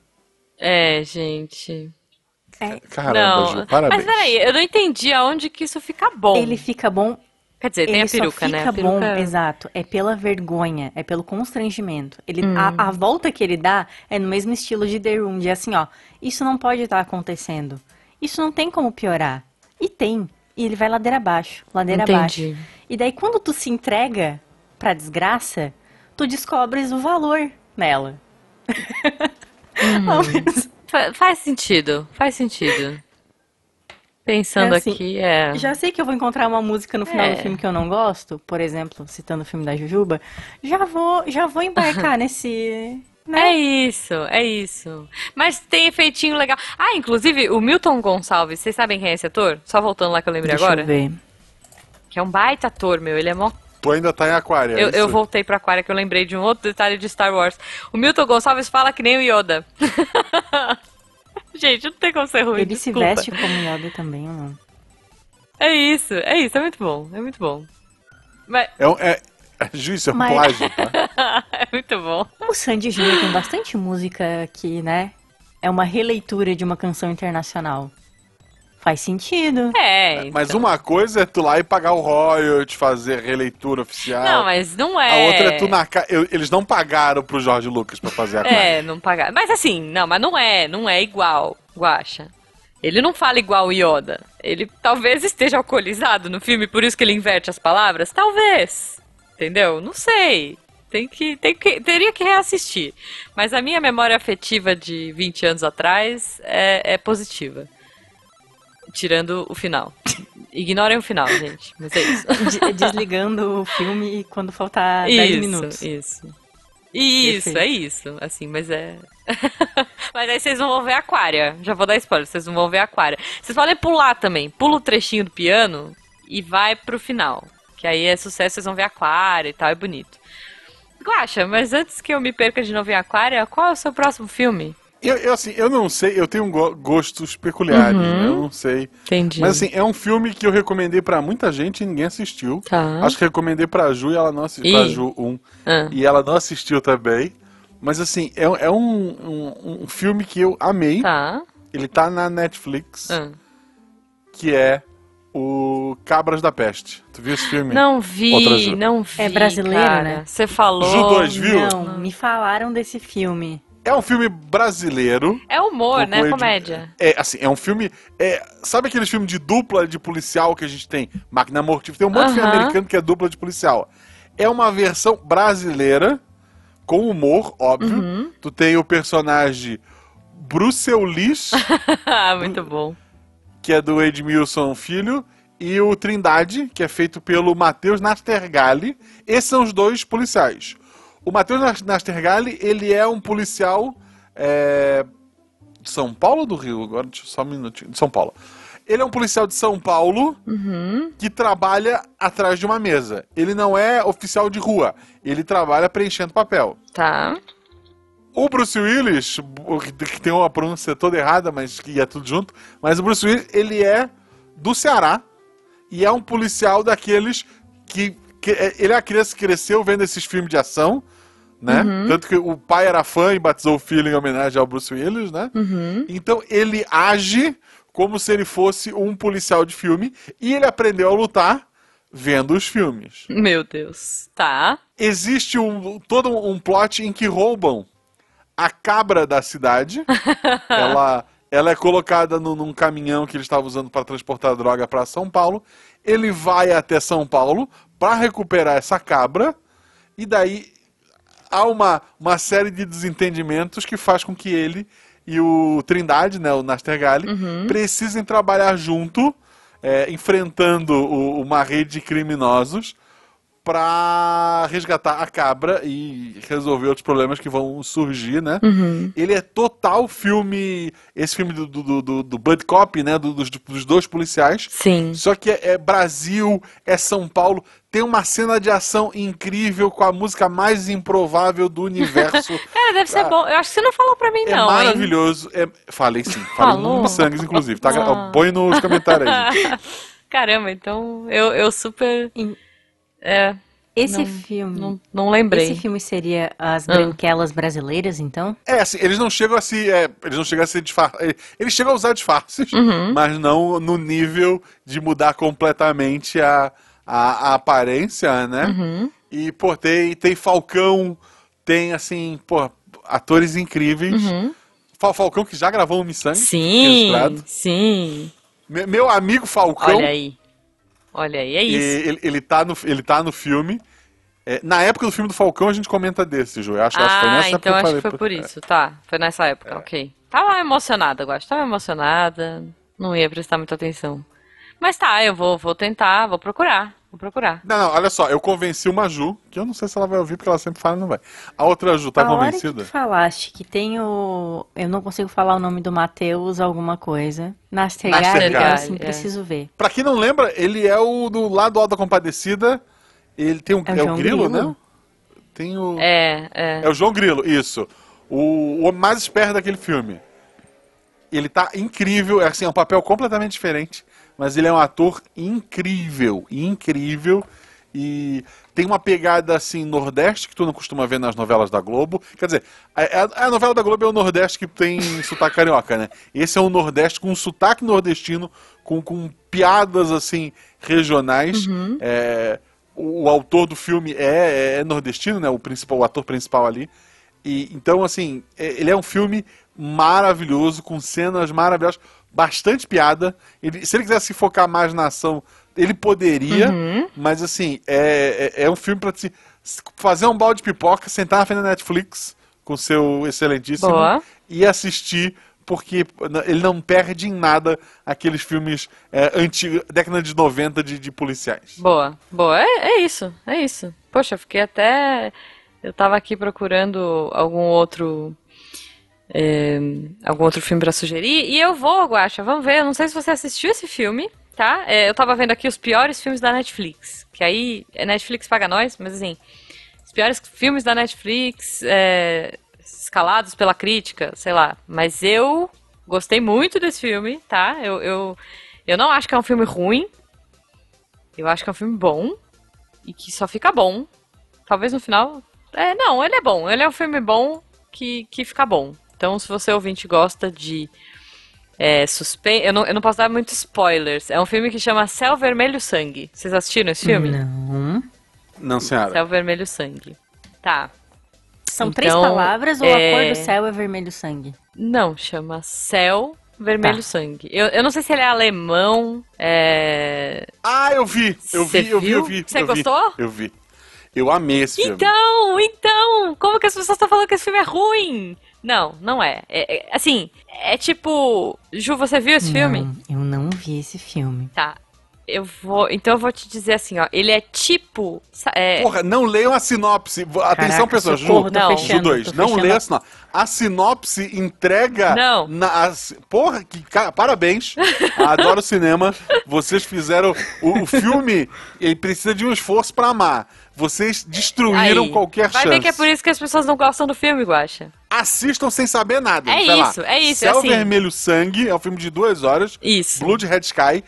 S1: É, gente.
S3: É,
S2: Caramba,
S1: não.
S2: Ju, parabéns.
S1: Mas peraí, eu não entendi aonde que isso fica bom.
S3: ele fica bom
S1: Quer dizer, tem
S3: ele
S1: a peruca,
S3: só fica
S1: né? A peruca...
S3: bom, exato. É pela vergonha, é pelo constrangimento. Ele,
S1: Hum.
S3: a, a volta que ele dá é no mesmo estilo de The Room, de assim, ó, isso não pode estar acontecendo. Isso não tem como piorar. E tem. E ele vai ladeira abaixo, ladeira abaixo.
S1: Entendi.
S3: E daí quando tu se entrega pra desgraça, tu descobres o valor nela.
S1: Fa- faz sentido, faz sentido. Pensando
S3: É assim,
S1: aqui, é.
S3: Já sei que eu vou encontrar uma música no final
S1: É.
S3: do filme que eu não gosto, por exemplo, citando o filme da Jujuba, já vou, já vou embarcar nesse, né?
S1: É isso, é isso. Mas tem efeitinho legal. Ah, inclusive, o Milton Gonçalves, vocês sabem quem é esse ator? Só voltando lá que eu lembrei
S3: Deixa
S1: agora.
S3: eu ver.
S1: Que é um baita ator, meu. Ele é mó
S2: Tu ainda tá em aquário, é
S1: Eu, eu voltei pra Aquária que eu lembrei de um outro detalhe de Star Wars. O Milton Gonçalves fala que nem o Yoda. Gente, não tem como ser ruim.
S3: Ele se
S1: desculpa.
S3: veste como Yoda também, ou não?
S1: É isso, é isso, é muito bom, é muito bom. Mas,
S2: É, um- é, é, é um
S3: Mas-
S2: plágio, tá?
S1: é muito bom.
S3: O Sandy Júnior tem bastante música aqui, né? É uma releitura de uma canção internacional. Faz sentido.
S1: É,
S2: Mas
S1: então.
S2: uma coisa é tu lá e pagar o royalty, fazer releitura oficial.
S1: Não, mas não
S2: A
S1: é.
S2: outra é tu na ca... eu- Eles não pagaram pro Jorge Lucas pra fazer a coisa.
S1: É, não pagar. Mas assim, não, mas não é, não é igual, Guaxa. Ele não fala igual o Yoda. Ele talvez esteja alcoolizado no filme, por isso que ele inverte as palavras. Talvez. Entendeu? Não sei. Tem que, tem que, teria que reassistir. Mas a minha memória afetiva de 20 anos atrás é, é positiva. Tirando o final. Ignorem o final, gente. Mas é isso.
S3: De- desligando o filme quando faltar 10
S1: isso,
S3: minutos.
S1: Isso. Isso,
S3: Perfeito.
S1: é isso. Assim, mas é. mas aí vocês vão ver Aquária. Já vou dar spoiler, vocês vão ver Aquária. Vocês podem pular também. Pula o trechinho do piano e vai pro final. Que aí é sucesso, vocês vão ver Aquária e tal, é bonito. Guaxa, mas antes que eu me perca de novo em Aquária, qual é o seu próximo filme?
S2: Eu, eu, assim, eu não sei, eu tenho go- gostos peculiares,
S1: Uhum.
S2: eu não sei.
S1: Entendi.
S2: Mas assim, é um filme que eu recomendei pra muita gente e ninguém assistiu.
S1: Tá.
S2: Acho que recomendei pra Ju e ela não assistiu. Pra Ju 1.
S1: Ah.
S2: E ela não assistiu também. Mas assim, é, é um, um, um filme que eu amei.
S1: Tá.
S2: Ele tá na Netflix,
S1: Ah.
S2: que é o Cabras da Peste. Tu viu esse filme?
S1: Não vi, não vi.
S3: É brasileiro,
S1: cara.
S3: né?
S1: Você falou.
S2: Ju dois, viu?
S3: Não, me falaram desse filme.
S2: É um filme brasileiro.
S1: É humor, né? Comédia.
S2: É, assim, é um filme. É, sabe aqueles filmes de dupla de policial que a gente tem? Máquina Mortífera. Tem um monte de filme americano que é dupla de policial. É uma versão brasileira, com humor, óbvio.
S1: Uhum.
S2: Tu tem o personagem Bruce Willis,
S1: Ah, muito bom.
S2: que é do Edmilson Filho, e o Trindade, que é feito pelo Matheus Nastergalli. Esses são os dois policiais. O Matheus Nas- Nastergalli, ele é um policial é, de São Paulo ou do Rio? Agora, só um minutinho. De São Paulo. Ele é um policial de São Paulo que trabalha atrás de uma mesa. Ele não é oficial de rua. Ele trabalha preenchendo papel.
S1: Tá.
S2: O Bruce Willis, que tem uma pronúncia toda errada, mas que é tudo junto, mas o Bruce Willis, ele é do Ceará e é um policial daqueles que, que é- ele é a criança que cresceu vendo esses filmes de ação, né? Tanto que o pai era fã e batizou o filho em homenagem ao Bruce Willis, né? Então ele age como se ele fosse um policial de filme e ele aprendeu a lutar vendo os filmes.
S1: Meu Deus. Tá.
S2: Existe um, todo um plot em que roubam a cabra da cidade. ela, ela é colocada no- num caminhão que ele estava usando para transportar droga para São Paulo. Ele vai até São Paulo para recuperar essa cabra. E daí há uma, uma série de desentendimentos que faz com que ele e o Trindade, né, o Nastergalli, precisem trabalhar junto, é, enfrentando o- uma rede de criminosos para resgatar a cabra e resolver outros problemas que vão surgir, né? Ele é total filme, esse filme do, do, do, do Bud Cop, né, do- dos, dos dois policiais,
S1: Sim.
S2: só que é, é Brasil, é São Paulo. Tem uma cena de ação incrível com a música mais improvável do universo.
S1: Cara, deve ser bom. Eu acho que você não falou pra mim,
S2: é
S1: não. hein?
S2: maravilhoos. É... Falei sim. Falei
S1: Falou?
S2: no Missangues, inclusive. Tá?
S1: Ah.
S2: Põe nos comentários aí.
S1: Caramba, então eu, eu super. É,
S3: Esse
S1: Não-
S3: filme.
S1: não, não lembrei.
S3: Esse filme seria As
S1: Ah.
S3: Branquelas Brasileiras, então?
S2: É, assim, eles não chegam a se. é, eles não chegam a se disfarçar. Eles chegam a usar disfarces,
S1: Uhum.
S2: mas não no nível de mudar completamente a, a, a aparência, né?
S1: Uhum.
S2: E, pô, tem, tem Falcão, tem, assim, pô, atores incríveis. Fal- Falcão que já gravou um Missangue.
S1: Uhum. Sim,
S2: registrado.
S1: sim.
S2: Me- Meu amigo Falcão.
S1: Olha aí. Olha aí, é isso.
S2: ele, ele, tá no, ele tá no filme. É, na época do filme do Falcão, a gente comenta desse, Ju. Eu acho, acho que foi
S1: Ah,
S2: nessa
S1: então
S2: época eu
S1: acho que foi por isso. Tá, foi nessa época, ok. Tava emocionada, eu acho. Tava emocionada. Não ia prestar muita atenção. Mas tá, eu vou, vou tentar, vou procurar. Vou procurar.
S2: Não, não, olha só, eu convenci uma Ju, que eu não sei se ela vai ouvir, porque ela sempre fala e não vai. A outra Ju, tá
S3: a hora que
S2: convencida?
S3: tu falaste que tem o... Eu não consigo falar o nome do Matheus alguma coisa. Nastergalli, eu assim,
S1: é.
S3: preciso ver.
S2: Pra quem não lembra, ele é o do lado Alta Compadecida Ele tem um.
S3: É
S2: É,
S3: o
S2: o
S3: João
S2: Grilo,
S3: Grilo?
S2: né? Tem o.
S1: É, é.
S2: É o João Grilo, isso. O, o homem mais esperto daquele filme. Ele tá incrível, é assim, é um papel completamente diferente, mas ele é um ator incrível, incrível. E tem uma pegada assim nordeste que tu não costuma ver nas novelas da Globo. Quer dizer, a, a- novela da Globo é o nordeste que tem sotaque carioca, né? Esse é um nordeste com um sotaque nordestino, com, com piadas assim regionais. É, o, o autor do filme é, é nordestino, né? O principal, o ator principal ali. E, então, assim, é- ele é um filme maravilhoso, com cenas maravilhosas, bastante piada. Ele- se ele quiser se focar mais na ação, ele poderia, mas assim, é, é, é um filme pra se, fazer um balde de pipoca, sentar na frente da Netflix com seu excelentíssimo
S1: Boa.
S2: e assistir. Porque ele não perde em nada aqueles filmes é, antigos, década de 90 de, de policiais.
S1: Boa, boa. É, é isso, é isso. Poxa, eu fiquei até. Eu tava aqui procurando algum outro. É, algum outro filme pra sugerir. E eu vou, Guaxa, vamos ver. Eu não sei se você assistiu esse filme, tá? É, eu tava vendo aqui os piores filmes da Netflix. Que aí. é Netflix paga nós, mas assim. Os piores filmes da Netflix. é, escalados pela crítica, sei lá. Mas eu gostei muito desse filme, tá? Eu, eu, eu não acho que é um filme ruim. Eu acho que é um filme bom. E que só fica bom. Talvez no final. É, não, ele é bom. Ele é um filme bom que, que fica bom. Então, se você ouvinte gosta de é, suspense. Eu não, eu não posso dar muitos spoilers. É um filme que chama Céu Vermelho Sangue. Vocês assistiram esse filme?
S3: Não.
S2: Não, senhora.
S1: Céu Vermelho Sangue. Tá.
S3: São três
S1: Então,
S3: palavras ou
S1: é-
S3: a cor do céu é vermelho sangue?
S1: Não, chama Céu Vermelho
S3: Tá.
S1: Sangue. Eu, eu não sei se ele é alemão. É.
S2: Ah, eu vi! Eu vi, eu vi, eu vi.
S1: Cê
S2: eu vi,
S1: gostou?
S2: Eu vi. Eu amei esse filme.
S1: Então, então, como que as pessoas estão falando que esse filme é ruim? Não, não é. É- é- assim, é tipo. Ju, você viu esse filme?
S3: Não, eu não vi esse filme.
S1: Tá. Eu vou. Então eu vou te dizer assim, ó. Ele é tipo. é,
S2: Porra, não leiam a sinopse. Atenção,
S3: socorro,
S2: Ju,
S1: Não.
S2: Ju
S3: fechando,
S2: 2,
S3: tô
S2: não
S3: fechando.
S2: leia a sinopse. A sinopse entrega.
S1: Não.
S2: Na, as- porra, que, ca- parabéns. Adoro cinema. Vocês fizeram. O, o filme ele precisa de um esforço pra amar. Vocês destruíram
S1: aí.
S2: qualquer
S1: Vai
S2: chance.
S1: ver que é por isso que as pessoas não gostam do filme, Guaxa.
S2: Assistam sem saber nada.
S1: É
S2: Vai lá.
S1: isso, é isso,
S2: Céu
S1: assim.
S2: Vermelho Sangue é um filme de duas horas.
S1: Isso.
S2: Blood Red Sky.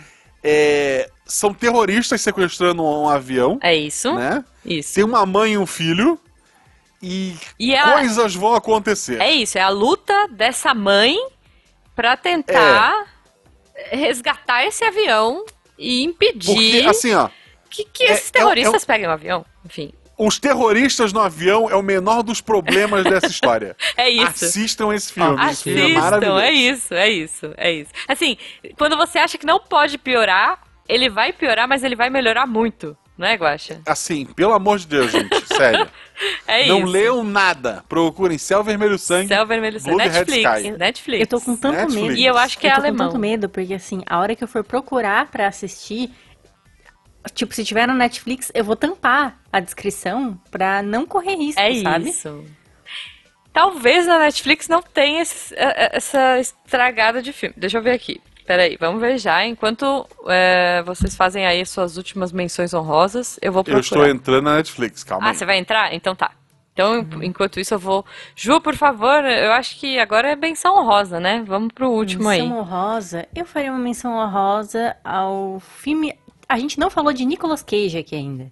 S2: É, são terroristas sequestrando um avião,
S1: É isso.
S2: né?
S1: Isso.
S2: Tem uma mãe e um filho. E,
S1: E a-
S2: coisas vão acontecer.
S1: É isso, é a luta dessa mãe pra tentar resgatar esse avião e impedir
S2: Porque, assim, ó,
S1: que, que
S2: é-
S1: esses
S2: é-
S1: terroristas peguem o avião. Enfim,
S2: os terroristas no avião é o menor dos problemas dessa história.
S1: é isso.
S2: Assistam esse filme. esse filme é
S1: é isso, é isso, é isso. Assim, quando você acha que não pode piorar, ele vai piorar, mas ele vai melhorar muito, não é, Guaxa?
S2: Assim, pelo amor de Deus, gente, sério.
S1: É
S2: não
S1: isso.
S2: leiam nada. Procurem Céu Vermelho Sangue.
S1: Céu Vermelho Sangue.
S2: Blood
S1: Netflix,
S2: Sky.
S1: Netflix.
S3: Eu tô com tanto
S2: Netflix.
S3: medo.
S1: E eu acho que é
S3: eu tô
S1: alemão.
S3: com tanto medo, porque assim, a hora que eu for procurar pra assistir, tipo, se tiver na Netflix, eu vou tampar a descrição pra não correr risco,
S1: É
S3: sabe?
S1: isso. Talvez na Netflix não tenha esse- eh, essa estragada de filme. Deixa eu ver aqui. Peraí, vamos ver já. Enquanto eh, vocês fazem aí as suas últimas menções honrosas, eu vou
S2: Eu
S1: procurar.
S2: estou entrando na Netflix, calma
S1: Ah,
S2: aí.
S1: você vai entrar? Então tá. Então, enquanto isso, eu vou. Ju, por favor, eu acho que agora é menção honrosa, né? Vamos pro último aí.
S3: menção honrosa, eu faria uma menção honrosa ao filme. A gente não falou de Nicolas Cage aqui ainda.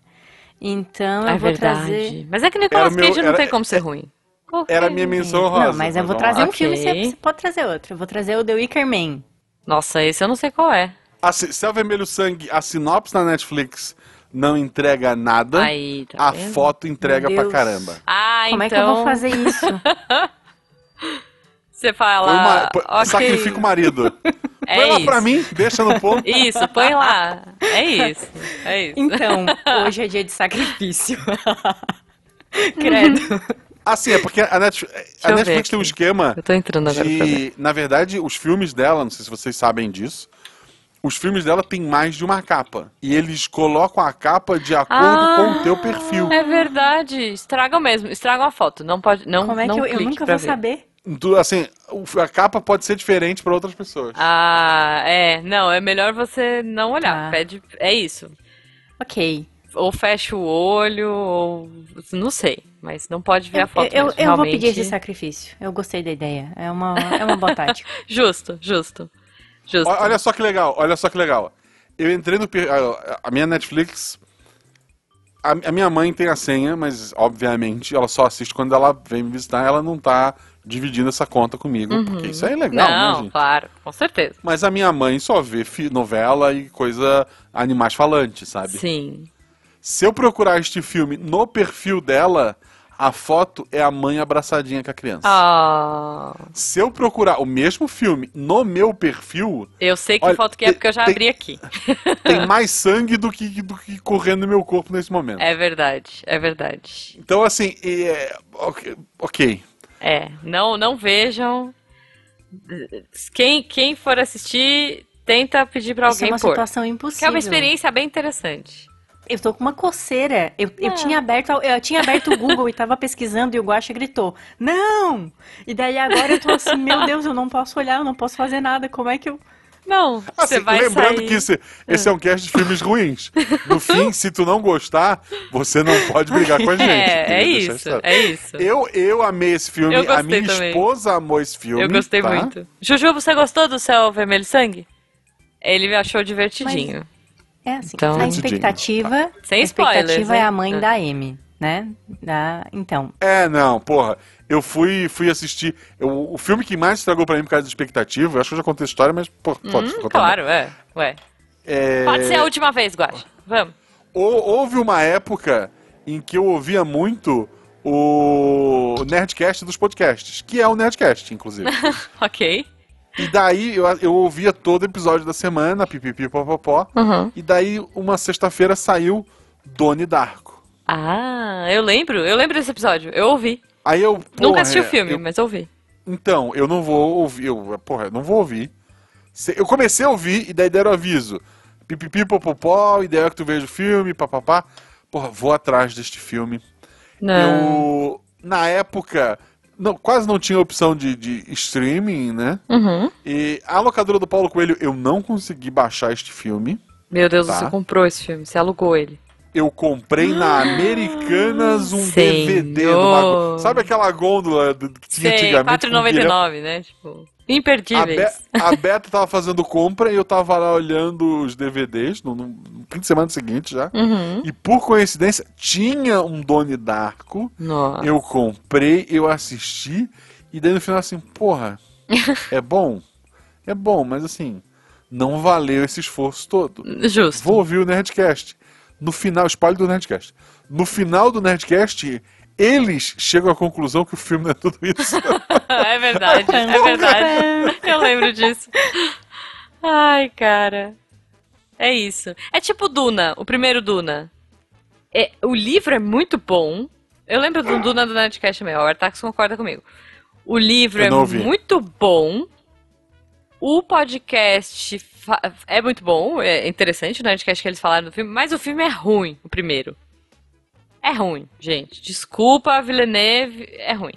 S3: Então eu
S1: É
S3: vou
S1: verdade.
S3: trazer.
S1: Mas é que Nicolas
S2: Era meu-
S1: Cage não
S2: era-
S1: tem como ser ruim.
S2: Era a minha menção honrosa.
S3: Não, mas eu vou trazer
S2: lá.
S3: um filme,
S1: Ok.
S3: você pode trazer outro. Eu vou trazer o The Wicker Man.
S1: Nossa, esse eu não sei qual é.
S2: A C- Céu Vermelho Sangue, a sinopse na Netflix não entrega nada.
S1: Aí, tá
S2: a
S1: vendo?
S2: foto entrega
S3: Meu
S2: pra caramba.
S1: Ah,
S3: Como
S1: então.
S3: é que eu vou fazer isso?
S1: Você fala.
S2: uma- põe-
S1: ok.
S2: Sacrifica o marido.
S1: É
S2: Põe lá
S1: isso.
S2: pra mim, deixa no ponto.
S1: Isso, põe lá. É isso. É isso.
S3: Então, hoje é dia de sacrifício. Credo.
S2: Assim, é porque a, Netf- a
S1: eu
S2: Netflix tem um esquema
S1: Eu tô entrando agora
S2: de. Na verdade, os filmes dela, não sei se vocês sabem disso, os filmes dela têm mais de uma capa. E eles colocam a capa de acordo
S1: Ah,
S2: com o teu perfil.
S1: É verdade. Estragam mesmo. Estragam a foto. Não pode. Não,
S3: Como é que
S1: não
S3: eu, eu
S1: clique
S3: nunca vou
S1: ver.
S3: saber?
S2: Assim, o- a capa pode ser diferente pra outras pessoas.
S1: Ah, é. Não, é melhor você não olhar.
S3: Tá.
S1: Pede. É isso.
S3: Ok.
S1: ou fecha o olho, ou. Não sei. Mas não pode ver a foto.
S3: Eu,
S1: mesmo,
S3: eu vou pedir esse sacrifício. Eu gostei da ideia. É uma, é uma boa tática.
S1: Justo, justo. Justo.
S2: Ó- Olha só que legal, olha só que legal. Eu entrei no. per- A a minha Netflix. A, a minha mãe tem a senha, mas obviamente ela só assiste quando ela vem me visitar. Ela não tá dividindo essa conta comigo, porque isso é legal, né,
S1: não,
S2: gente?
S1: claro, com certeza.
S2: Mas a minha mãe só vê novela e coisa animais falantes, sabe?
S1: Sim.
S2: Se eu procurar este filme no perfil dela, a foto é a mãe abraçadinha com a criança.
S1: Ah,
S2: Se eu procurar o mesmo filme no meu perfil,
S1: eu sei que
S2: Olha,
S1: foto que é porque eu já
S2: tem-
S1: abri aqui.
S2: tem mais sangue do que, do que correndo no meu corpo nesse momento.
S1: É verdade, é verdade.
S2: Então, assim, é, ok. ok.
S1: É, não, não vejam. Quem, quem for assistir, tenta pedir pra
S3: Isso é
S1: alguém
S3: uma
S1: pôr.
S3: situação
S1: Que
S3: impossível.
S1: é uma experiência bem interessante.
S3: Eu tô com uma coceira. Eu, eu
S1: É.
S3: tinha aberto, eu tinha aberto o Google e tava pesquisando e o Guaxa gritou: "Não!". E daí agora eu tô assim, meu Deus, eu não posso olhar, eu não posso fazer nada. Como é que eu
S1: Não, você
S2: Assim,
S1: vai
S2: lembrando
S1: sair...
S2: que esse, esse é um cast de filmes ruins. No fim, se tu não gostar, você não pode brigar com a gente.
S1: É, é isso, é isso.
S2: Eu, eu amei esse filme,
S1: Eu
S2: a minha
S1: também.
S2: esposa amou esse filme.
S1: Eu gostei
S2: tá?
S1: muito. Juju, você gostou do Céu Vermelho e Sangue? Ele achou divertidinho.
S3: É assim,
S1: Então-
S3: a expectativa,
S1: Sem
S3: a expectativa
S1: spoilers,
S3: é a mãe
S1: Ah.
S3: da M, né? Da, então,
S2: É, não, porra. Eu fui, fui assistir. eu- o filme que mais estragou pra mim por causa da expectativa, eu acho que eu já contei a história, mas pô, pode
S1: Hum,
S2: contar.
S1: claro, é. Ué.
S2: É,
S1: Pode ser a última vez, Guaxa. Vamos.
S2: hou- Houve uma época em que eu ouvia muito o Nerdcast dos podcasts, que é o Nerdcast, inclusive.
S1: Ok.
S2: E daí eu, eu ouvia todo episódio da semana, pipipi popopó.
S1: Uhum.
S2: E daí uma sexta-feira saiu Doni Darko.
S1: Ah, eu lembro. Eu lembro desse episódio. Eu ouvi.
S2: Aí eu.
S1: Nunca
S2: porra,
S1: assisti o
S2: é,
S1: filme,
S2: eu-
S1: mas ouvi.
S2: então, eu não vou ouvir. Eu, porra, eu não vou ouvir. Eu comecei a ouvir e daí deram aviso. Pipipi popopó, ideia que tu veja o filme, papapá. Porra, vou atrás deste filme.
S1: Não.
S2: Eu. Na época. Não, quase não tinha opção de, de streaming, né?
S1: Uhum.
S2: E a locadora do Paulo Coelho, eu não consegui baixar este filme.
S1: Meu Deus,
S2: Tá.
S1: você comprou esse filme, você alugou ele.
S2: Eu comprei na Americanas um
S1: Senhor.
S2: DVD. Numa, sabe aquela gôndola do- que tinha
S1: Sei,
S2: antigamente? com pilha?
S1: R$4,99, né? Tipo,
S2: A,
S1: imperdíveis.
S2: Be a Beta tava fazendo compra e eu tava lá olhando os DVDs no, no fim de semana seguinte já.
S1: Uhum.
S2: E por coincidência, tinha um Doni Darko.
S1: Nossa.
S2: Eu comprei, eu assisti. E daí no final assim, porra, é bom? É bom, mas assim, não valeu esse esforço todo.
S1: Justo.
S2: Vou ouvir o Nerdcast. No final, spoiler do Nerdcast. No final do Nerdcast, eles chegam à conclusão que o filme não é tudo isso.
S1: É verdade, é verdade. Eu lembro disso. Ai, cara. É isso. É tipo Duna, o primeiro Duna. É, o livro é muito bom. Eu lembro do Duna do Nerdcast meu, o Artax concorda comigo. O livro é
S2: ouvi.
S1: muito bom. O podcast é muito bom, é interessante o Nerdcast que eles falaram do filme, mas o filme é ruim, o primeiro. É ruim, gente. Desculpa, Villeneuve, é ruim.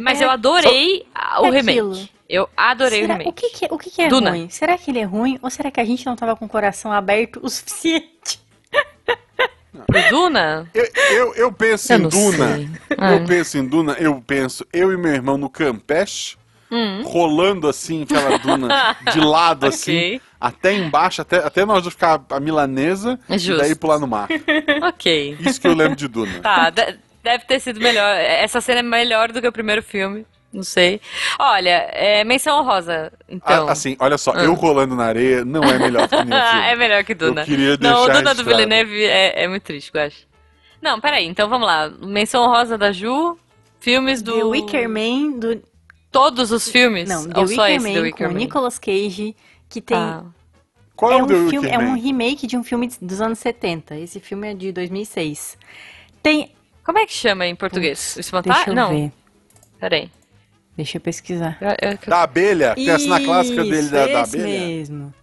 S1: Mas
S3: É,
S1: eu adorei a- o
S3: é
S1: remake.
S3: aquilo.
S1: Eu adorei
S3: será-
S1: o remake.
S3: o que, que, é- o que, que é
S1: Duna.
S3: ruim? Será que ele é ruim ou será que a gente não tava com o coração aberto o suficiente?
S1: Pro Duna?
S2: Eu, eu, eu penso
S1: Eu
S2: em Duna.
S1: sei. Ah.
S2: Eu penso em Duna, eu penso, eu e meu irmão no Campeche,
S1: Hum.
S2: rolando assim, aquela duna de lado assim,
S1: Ok.
S2: até embaixo, até, até nós ficar a milanesa
S1: É
S2: e
S1: justo.
S2: daí pular no mar.
S1: Ok.
S2: Isso que eu lembro de Duna.
S1: Tá, de- deve ter sido melhor. Essa cena é melhor do que o primeiro filme. Não sei. Olha, é menção honrosa, então.
S2: A- assim, olha só,
S1: Ah.
S2: eu rolando na areia não é melhor que o meu filme.
S1: é melhor que Duna.
S2: Eu queria
S1: Não, o
S2: deixar
S1: Duna do. Villeneuve é, é muito triste, eu acho. Não, peraí, então vamos lá. Menção honrosa da Ju, filmes do...
S3: The Wicker Man do
S1: Todos os filmes?
S3: não, The
S1: Ou só esse, The
S3: Man
S1: Wicker
S3: com
S1: Man?
S3: Nicolas Cage, que tem
S1: Ah,
S2: Qual
S3: é
S2: é o
S3: um
S2: The
S3: filme,
S2: Wicker
S3: é um remake de um filme dos anos 70. Esse filme é de 2006. Tem
S1: Como é que chama em português? o
S3: Deixa
S1: espantalho?
S3: eu
S1: Não,
S3: ver.
S1: peraí.
S3: Deixa eu pesquisar.
S2: Da abelha, tem a cena clássica dele da, da abelha.
S3: mesmo.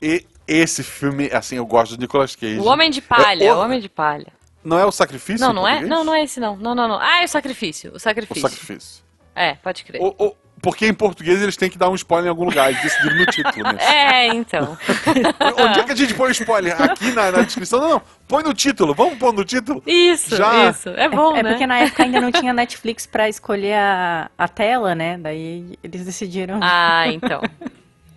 S2: E esse filme, assim, eu gosto do Nicolas Cage.
S1: O Homem de Palha,
S2: É
S1: o
S2: o-
S1: Homem de Palha.
S2: Não é o sacrifício?
S1: Não, não é? Não, não é esse não. Não, não, não. Ah, é o sacrifício. O
S2: O
S1: sacrifício. É, pode crer.
S2: O, o, Porque em português eles têm que dar um spoiler em algum lugar, eles decidiram no título, né?
S1: É, então.
S2: Onde é que a gente põe o spoiler? Aqui na, na descrição? Não, não. Põe no título. Vamos pôr no título?
S1: Isso,
S2: Já-
S1: isso. É bom,
S3: é
S1: né?
S3: porque na época ainda não tinha Netflix pra escolher a, a tela, né? Daí eles decidiram.
S1: Ah, então.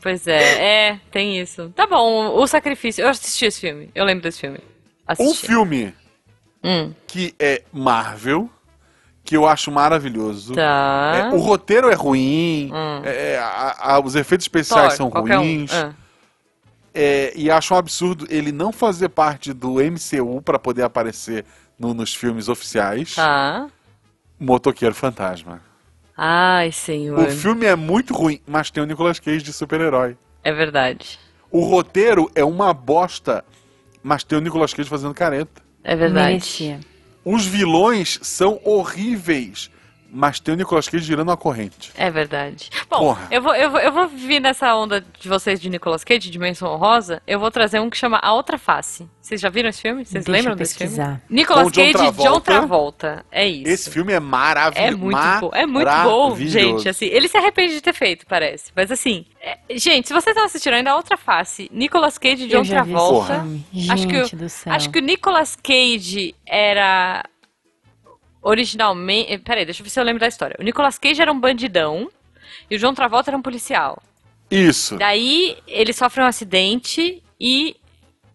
S1: Pois é, é, tem isso. Tá bom, o sacrifício. Eu assisti esse filme. Eu lembro desse filme.
S2: Um
S1: Assisti.
S2: filme
S1: Hum,
S2: que é Marvel, que eu acho maravilhoso.
S1: tá.
S2: É, o roteiro é ruim,
S1: Hum.
S2: é, é, a- a- os efeitos especiais
S1: Thor,
S2: são
S1: qualquer um.
S2: ruins.
S1: Ah.
S2: é, e acho um absurdo ele não fazer parte do MCU pra poder aparecer no- nos filmes oficiais.
S1: Tá.
S2: Motoqueiro Fantasma.
S1: Ai, senhor.
S2: O filme é muito ruim, mas tem o Nicolas Cage de super-herói.
S1: É verdade.
S2: O roteiro é uma bosta, mas tem o Nicolas Cage fazendo careta.
S1: É verdade.
S3: Merecia.
S2: Os vilões são horríveis, mas tem o Nicolas Cage girando uma corrente.
S1: É verdade. Bom,
S2: Porra.
S1: eu vou, eu, vou, eu vou vir nessa onda de vocês de Nicolas Cage, de Dimensão Rosa. Eu vou trazer um que chama A Outra Face. Vocês já viram esse filme? Vocês
S3: Deixa
S1: lembram desse filme? Nicolas
S2: Com
S1: Cage e John
S2: Travolta.
S1: Travolta. É isso.
S2: Esse filme é maravilhoso.
S1: É muito bom, é muito bom, gente. Assim, ele se arrepende de ter feito, parece. Mas assim, é- gente, se vocês não assistiram ainda a outra face, Nicolas Cage e John
S3: Eu já vi esse
S1: Travolta.
S3: filme.
S1: Acho que,
S3: Gente
S1: o-
S3: do céu.
S1: acho que o Nicolas Cage era originalmente. eh, Peraí, deixa eu ver se eu lembro da história. O Nicolas Cage era um bandidão e o John Travolta era um policial.
S2: Isso.
S1: Daí ele sofre um acidente e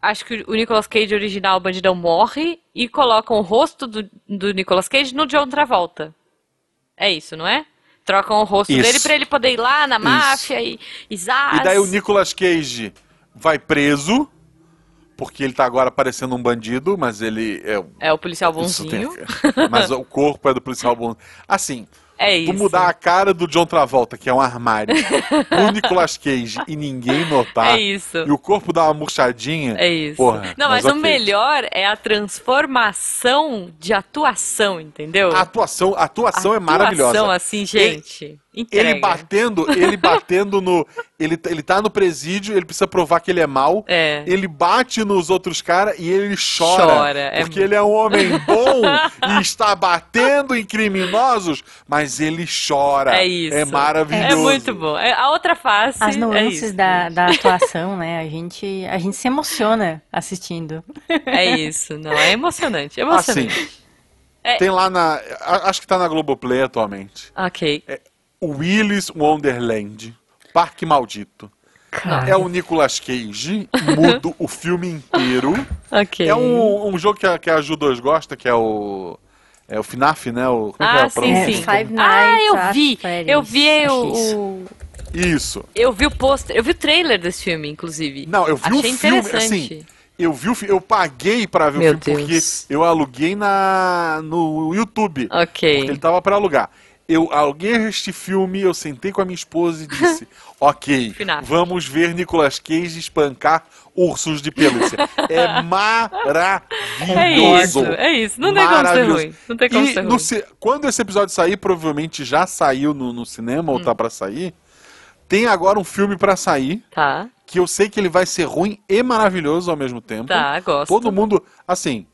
S1: acho que o Nicolas Cage original, o bandidão, morre e colocam o rosto do, do Nicolas Cage no John Travolta. É isso, não é? Trocam o rosto
S2: Isso.
S1: dele pra ele poder ir lá na máfia e, e zaz.
S2: E daí o Nicolas Cage vai preso, porque ele tá agora parecendo um bandido, mas ele é.
S1: É o policial
S2: isso tem-
S1: bonzinho.
S2: mas o corpo é do policial bom. Assim,
S1: É
S2: tu
S1: isso.
S2: mudar a cara do John Travolta, que é um armário, pro Nicolas Cage e ninguém notar.
S1: É isso.
S2: E o corpo dá uma murchadinha.
S1: É isso.
S2: Porra,
S1: não, mas,
S2: mas
S1: o melhor é a transformação de atuação, entendeu?
S2: A atuação, a atuação é maravilhosa.
S1: Atuação, assim, gente. Entrega.
S2: Ele batendo, ele batendo no. Ele, ele tá no presídio, ele precisa provar que ele é mau.
S1: É.
S2: Ele bate nos outros caras e ele chora.
S1: Chora, é
S2: porque
S1: muito-
S2: ele é um homem bom e está batendo em criminosos, mas ele chora.
S1: É isso.
S2: É maravilhoso.
S1: É muito bom. É, A outra face.
S3: As
S1: é
S3: nuances
S1: isso.
S3: da, da atuação, né? A gente, a gente se emociona assistindo.
S1: É isso, não, é emocionante, é
S2: Assim,
S1: emocionante. É.
S2: tem lá na. Acho que tá na Globoplay atualmente.
S1: Ok.
S2: O Willis Wonderland, Parque Maldito.
S3: Cara.
S2: É o Nicolas Cage, mudo o filme inteiro.
S1: Ok.
S2: É um, um jogo que a, que a Ju 2 gosta, que é o. É o FNAF, né? O, como é que é
S1: Ah,
S2: a
S1: sim?
S3: É,
S1: sim.
S3: Five
S1: Ah,
S3: Nights
S1: eu
S3: at
S1: vi. Eu vi o,
S3: isso.
S1: o-
S2: Isso.
S1: Eu vi o pôster, eu vi o trailer desse filme, inclusive.
S2: Não, eu vi
S1: Achei
S2: o filme,
S1: interessante.
S2: assim. Eu vi o fi- eu paguei pra ver
S1: Meu
S2: o filme
S1: Deus.
S2: porque eu aluguei na no YouTube.
S1: Ok.
S2: Porque ele tava pra alugar. Eu aluguei este filme, eu sentei com a minha esposa e disse: Ok, vamos ver Nicolas Cage espancar ursos de pelúcia. É
S1: É isso,
S2: maravilhoso.
S1: é isso. Não tem como ser
S2: Maravilhoso.
S1: ruim. Não tem como
S2: E
S1: ser
S2: no
S1: ruim.
S2: ci- quando esse episódio sair, provavelmente já saiu no, no cinema ou
S1: Hum.
S2: tá pra sair. Tem agora um filme pra sair
S1: Tá,
S2: que eu sei que ele vai ser ruim e maravilhoso ao mesmo tempo.
S1: tá, gosto.
S2: Todo mundo, assim,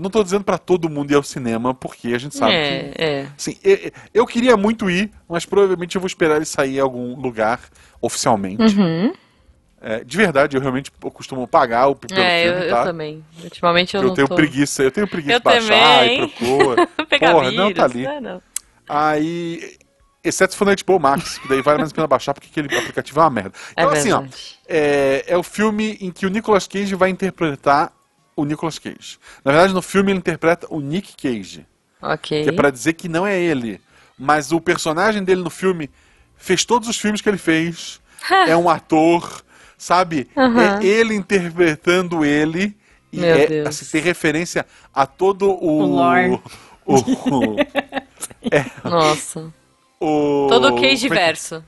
S2: não tô dizendo pra todo mundo ir ao cinema, porque a gente sabe
S1: é,
S2: que
S1: é.
S2: Assim, e- eu queria muito ir, mas provavelmente eu vou esperar ele sair em algum lugar oficialmente.
S1: Uhum.
S2: É, de verdade, eu realmente eu costumo pagar o pelo
S1: É, eu,
S2: filme,
S1: eu
S2: tá?
S1: também. Ultimamente eu,
S2: Eu
S1: não
S2: tenho
S1: tô...
S2: preguiça, eu tenho preguiça
S1: Eu
S2: de baixar
S1: também.
S2: e procura.
S1: Pegar
S2: Porra,
S1: vírus.
S2: não, tá ali.
S1: É, não.
S2: Aí, exceto se for na HBO Max, que daí vale mais a pena baixar porque aquele aplicativo é uma merda.
S1: É
S2: Então, assim, ó, é, é o filme em que o Nicolas Cage vai interpretar o Nicolas Cage. Na verdade, no filme ele interpreta o Nick Cage.
S1: Ok.
S2: Que é pra dizer que não é ele. Mas o personagem dele no filme fez todos os filmes que ele fez. é um ator, sabe?
S1: Aham.
S2: É ele interpretando ele. E
S1: Meu
S2: é,
S1: Deus.
S2: assim, tem referência a todo o.
S3: O lore.
S2: o-
S1: Nossa.
S2: o-
S1: Todo o
S2: como é
S1: cage
S2: que-
S1: verso.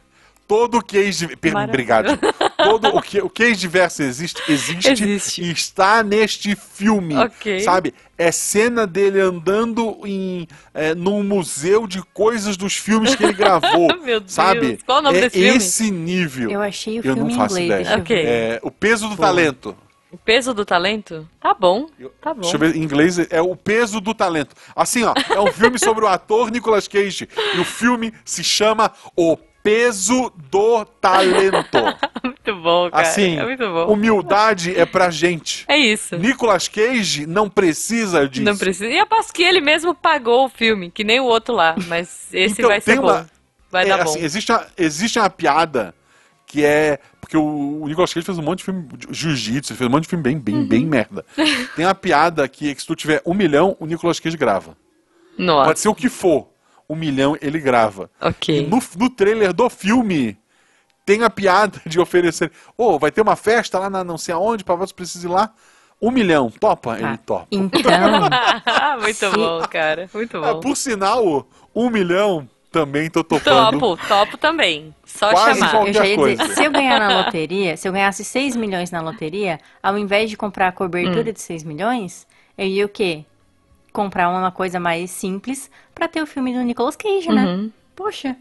S2: Todo o cage. per-. Obrigado. Todo o, que, o cage verso existe, existe,
S1: Existe.
S2: e está neste filme.
S1: Ok.
S2: Sabe? É cena dele andando em é, num museu de coisas dos filmes que ele gravou.
S1: Meu Deus.
S2: Sabe?
S1: Qual o nome
S2: é
S1: desse filme?
S2: esse nível.
S3: Eu achei o
S2: Eu
S3: filme
S2: não
S3: em
S2: faço
S3: inglês.
S2: ideia.
S3: Deixa eu
S1: Ok.
S3: ver.
S2: É, o peso do talento.
S1: O peso do talento? Tá bom, tá bom.
S2: Deixa eu ver, em inglês é o peso do talento. Assim, ó, é um filme sobre o ator Nicolas Cage. E o filme se chama O Peso do Talento.
S1: bom, cara.
S2: Assim,
S1: é muito bom.
S2: humildade é pra gente.
S1: É isso.
S2: Nicolas Cage não precisa disso.
S1: Não precisa. E aposto que ele mesmo pagou o filme, que nem o outro lá. Mas esse
S2: Então,
S1: vai ser
S2: tem
S1: bom.
S2: uma-
S1: Vai
S2: É,
S1: dar bom.
S2: assim, existe, uma, existe uma piada que é. Porque o, o Nicolas Cage fez um monte de filme de jiu-jitsu, fez um monte de filme bem, bem,
S1: Uhum.
S2: bem merda. Tem uma piada que, que se tu tiver um milhão, o Nicolas Cage grava.
S1: Nossa,
S2: Pode ser o que for. Um milhão ele grava.
S1: ok.
S2: E no, no trailer do filme tem a piada de oferecer. Ô, vai ter uma festa lá na não sei aonde, pra você precisa ir lá. Um milhão, topa? Ele topa.
S3: Então,
S1: muito bom, cara. Muito
S2: Ah,
S1: bom.
S2: por sinal, um milhão também tô topando.
S1: Topo, topo também. Só
S2: Quase
S1: chamar.
S3: eu já ia dizer, se eu ganhar na loteria, se eu ganhasse 6 milhões na loteria, ao invés de comprar a cobertura
S1: Hum.
S3: de 6 milhões, eu ia o quê? Comprar uma coisa mais simples pra ter o filme do Nicolas Cage, né?
S1: Uhum.
S3: Poxa.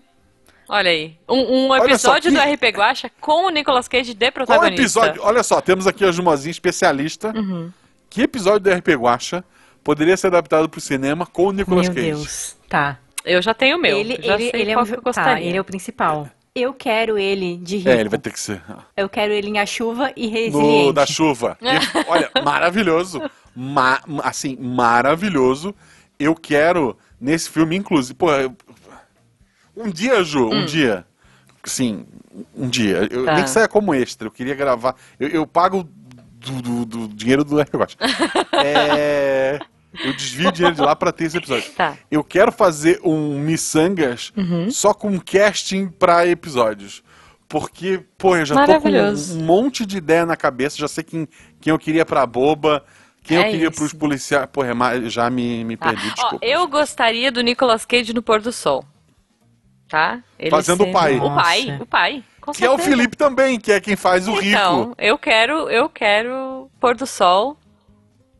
S1: Olha aí. Um, um
S2: Olha só,
S1: episódio
S2: que-
S1: do RP Guacha com o Nicolas Cage de
S2: Qual
S1: protagonista.
S2: episódio? Olha só, temos aqui a Jumozinha especialista.
S1: Uhum.
S2: Que episódio do RP Guacha poderia ser adaptado pro cinema com o Nicolas
S3: Meu
S2: Cage?
S3: Deus. Tá.
S1: Eu já tenho o meu.
S3: ele
S1: já
S3: ele,
S1: sei
S3: ele é
S1: qual
S3: o,
S1: que eu
S3: tá,
S1: gostaria.
S3: ele é o principal. Eu quero ele de rico.
S2: É, ele vai ter que ser.
S3: Eu quero ele em A Chuva e
S2: No
S3: Resiliente.
S2: da chuva. E, olha, maravilhoso. Ma- assim, maravilhoso. Eu quero, nesse filme, inclusive. Pô, eu- um dia, Ju, um dia. Sim, um dia. Eu,
S1: Hum. Tá.
S2: Nem que saia como extra. Eu queria gravar. Eu, eu pago do, do- do dinheiro do RPG. É. Eu desvio o dinheiro de lá pra ter esse episódio.
S1: Tá.
S2: Eu quero fazer um Missangas
S1: Uhum.
S2: só com casting pra episódios. Porque, pô, eu já tô com um monte de ideia na cabeça, já sei quem, quem eu queria pra boba, quem eu
S1: É
S2: queria
S1: isso.
S2: pros policiais. Pô, é já me, me
S1: Tá.
S2: perdi,
S1: Ó,
S2: desculpa.
S1: eu gostaria do Nicolas Cage no pôr do sol. Tá? Ele
S2: Fazendo o
S1: sendo-
S2: pai.
S1: O pai, o pai.
S2: Que é o
S1: certeza.
S2: Felipe também, que é quem faz o
S1: Então,
S2: rico.
S1: eu quero, eu quero pôr do sol.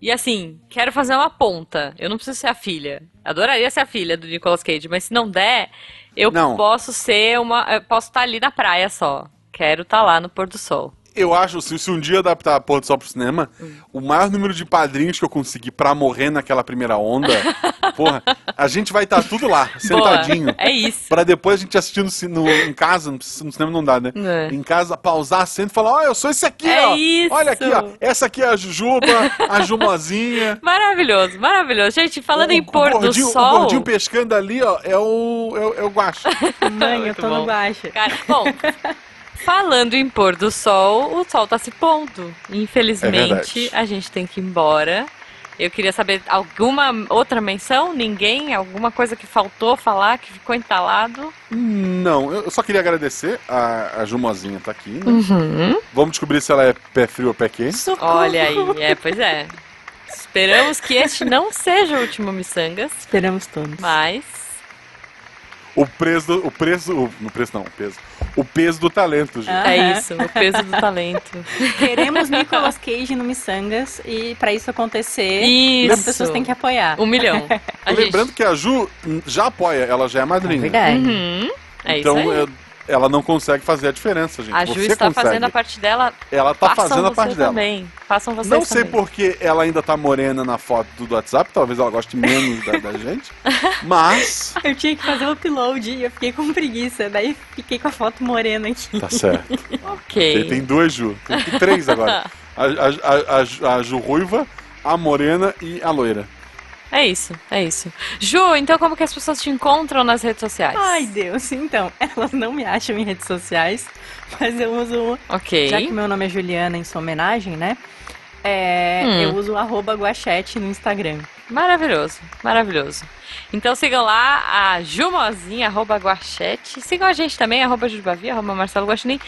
S1: E assim, quero fazer uma ponta. Eu não preciso ser a filha. Adoraria ser a filha do Nicolas Cage, mas se não der, eu
S2: Não.
S1: posso ser uma, eu posso estar ali na praia só. Quero estar lá no pôr do sol.
S2: Eu acho, se, se um dia adaptar a Porra do Sol pro cinema,
S1: Hum.
S2: o maior número de padrinhos que eu conseguir pra morrer naquela primeira onda, porra, a gente vai estar tudo lá, sentadinho.
S1: Boa, é isso.
S2: Pra depois a gente assistir no, no- em casa, no, no cinema não dá, né?
S1: É.
S2: Em casa, pausar a cena e falar, ó, eu sou esse aqui,
S1: É
S2: ó.
S1: isso.
S2: Olha aqui, ó. Essa aqui é a Jujuba, a Jumozinha.
S1: Maravilhoso, maravilhoso. Gente, falando
S2: o,
S1: em pôr do sol.
S2: O gordinho pescando ali, ó, é o, é o, é o.
S3: Mãe, eu tô
S1: bom.
S3: no baixo.
S1: Cara, bom, falando em pôr do sol, o sol tá se pondo.
S2: É
S1: Infelizmente,
S2: verdade.
S1: a gente tem que ir embora. Eu queria saber alguma outra menção? Ninguém? Alguma coisa que faltou falar, que ficou entalado?
S2: Não, eu só queria agradecer. A, a Jumozinha tá aqui, né?
S1: Uhum.
S2: Vamos descobrir se ela é pé frio ou pé quente.
S3: Socorro.
S1: Olha aí, é, pois é. Esperamos que este não seja o último Missangas,
S3: Esperamos todos.
S1: mas.
S2: O preço, o preço, o, no preço não, o peso. O peso do talento, gente.
S3: Ah.
S1: É isso, o peso do talento.
S3: Queremos Nicolas Cage no Missangas e pra isso acontecer,
S1: Isso.
S3: as pessoas têm que apoiar.
S1: Um milhão. A gente-
S2: Lembrando que a Ju já apoia, ela já é madrinha.
S3: Verdade.
S1: Uhum. É
S2: então
S1: isso aí.
S2: é- ela não consegue fazer a diferença, gente.
S1: A Ju
S2: Você
S1: está
S2: consegue.
S1: fazendo a parte dela.
S2: Ela tá
S1: Façam
S2: fazendo a parte dela.
S1: também. Façam vocês
S2: Não sei
S1: também.
S2: porque ela ainda tá morena na foto do WhatsApp, talvez ela goste menos da, da gente. Mas.
S3: Eu tinha que fazer o upload e eu fiquei com preguiça. Daí fiquei com a foto morena aqui.
S2: Tá certo.
S1: Ok.
S2: Tem, tem duas Ju. Tem, três agora. A, a, a, a a Ju Ruiva, a Morena e a Loira.
S1: É isso, é isso. Ju, então como que as pessoas te encontram nas redes sociais?
S3: Ai, Deus. Então, elas não me acham em redes sociais, mas eu uso.
S1: Ok.
S3: Já que meu nome é Juliana em sua homenagem, né? É,
S1: Hum.
S3: Eu uso o arroba guachete no Instagram.
S1: Maravilhoso, maravilhoso. Então sigam lá a Jumozinha, arroba Guachete. Sigam a gente também, arroba Jubavi, arroba Marcelo Guaxinim.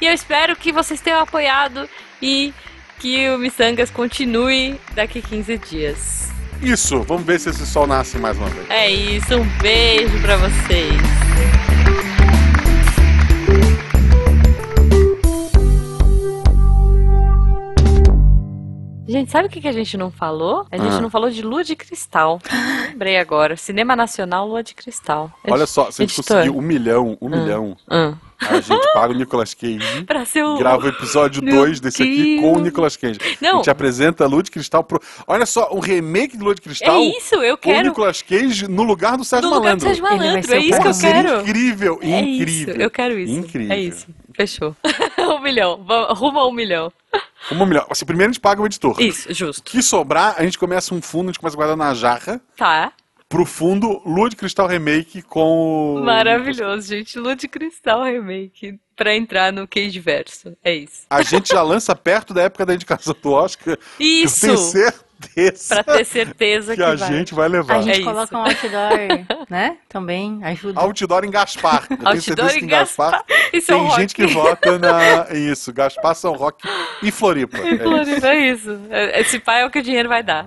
S1: E eu espero que vocês tenham apoiado e que o Missangas continue daqui 15 dias.
S2: Isso, vamos ver se esse sol nasce mais uma vez.
S1: É isso, um beijo pra vocês. Gente, sabe o que que a gente não falou? A gente
S2: Ah.
S1: não falou de Lua de Cristal. Lembrei agora. Cinema Nacional Lua de Cristal.
S2: Olha só, se a gente
S1: Editor.
S2: conseguir um milhão, um milhão,
S1: Ah.
S2: A gente paga o Nicolas Cage.
S1: Pra ser o.
S2: Grava o episódio
S1: Meu
S2: 2 desse aqui com o. Nicolas Cage. A
S1: Não.
S2: gente apresenta Lua de Cristal pro. Olha só, um remake de Lua de
S1: É
S2: Cristal
S1: isso, eu
S2: com o
S1: quero.
S2: Nicolas Cage no lugar do Sérgio
S1: No lugar do
S2: Malandro.
S1: Sérgio
S3: Ele vai
S1: Malandro,
S3: ser
S1: é
S3: o
S1: isso que eu quero.
S2: incrível,
S1: É
S2: incrível.
S1: isso, eu quero isso.
S2: Incrível.
S1: É isso. Fechou. um milhão. Rumo a um milhão.
S2: Uma melhor. Assim, primeiro a gente paga o editor.
S1: Isso, justo.
S2: que sobrar, a gente começa um fundo, a gente começa a guardar na jarra.
S1: Tá.
S2: Pro fundo, Lua de Cristal Remake com o...
S1: Maravilhoso, gente. Lua de Cristal Remake. Pra entrar no Cage Verso. É isso.
S2: A gente já lança perto da época da indicação do Oscar.
S1: Isso!
S2: Eu tenho certeza
S1: Pra ter certeza
S2: que
S1: que,
S2: a
S1: vai.
S2: gente vai levar.
S3: A gente
S1: É isso.
S3: coloca um outdoor, né? Também ajuda.
S2: Outdoor em Gaspar. Eu tenho
S1: Outdoor
S2: certeza que em Gaspar
S1: Isso é um
S2: tem
S1: rock.
S2: gente que vota na... Isso, Gaspar, São Roque e Floripa.
S1: E
S2: É isso.
S1: Floripa, é isso. Esse pai é o que o dinheiro vai dar.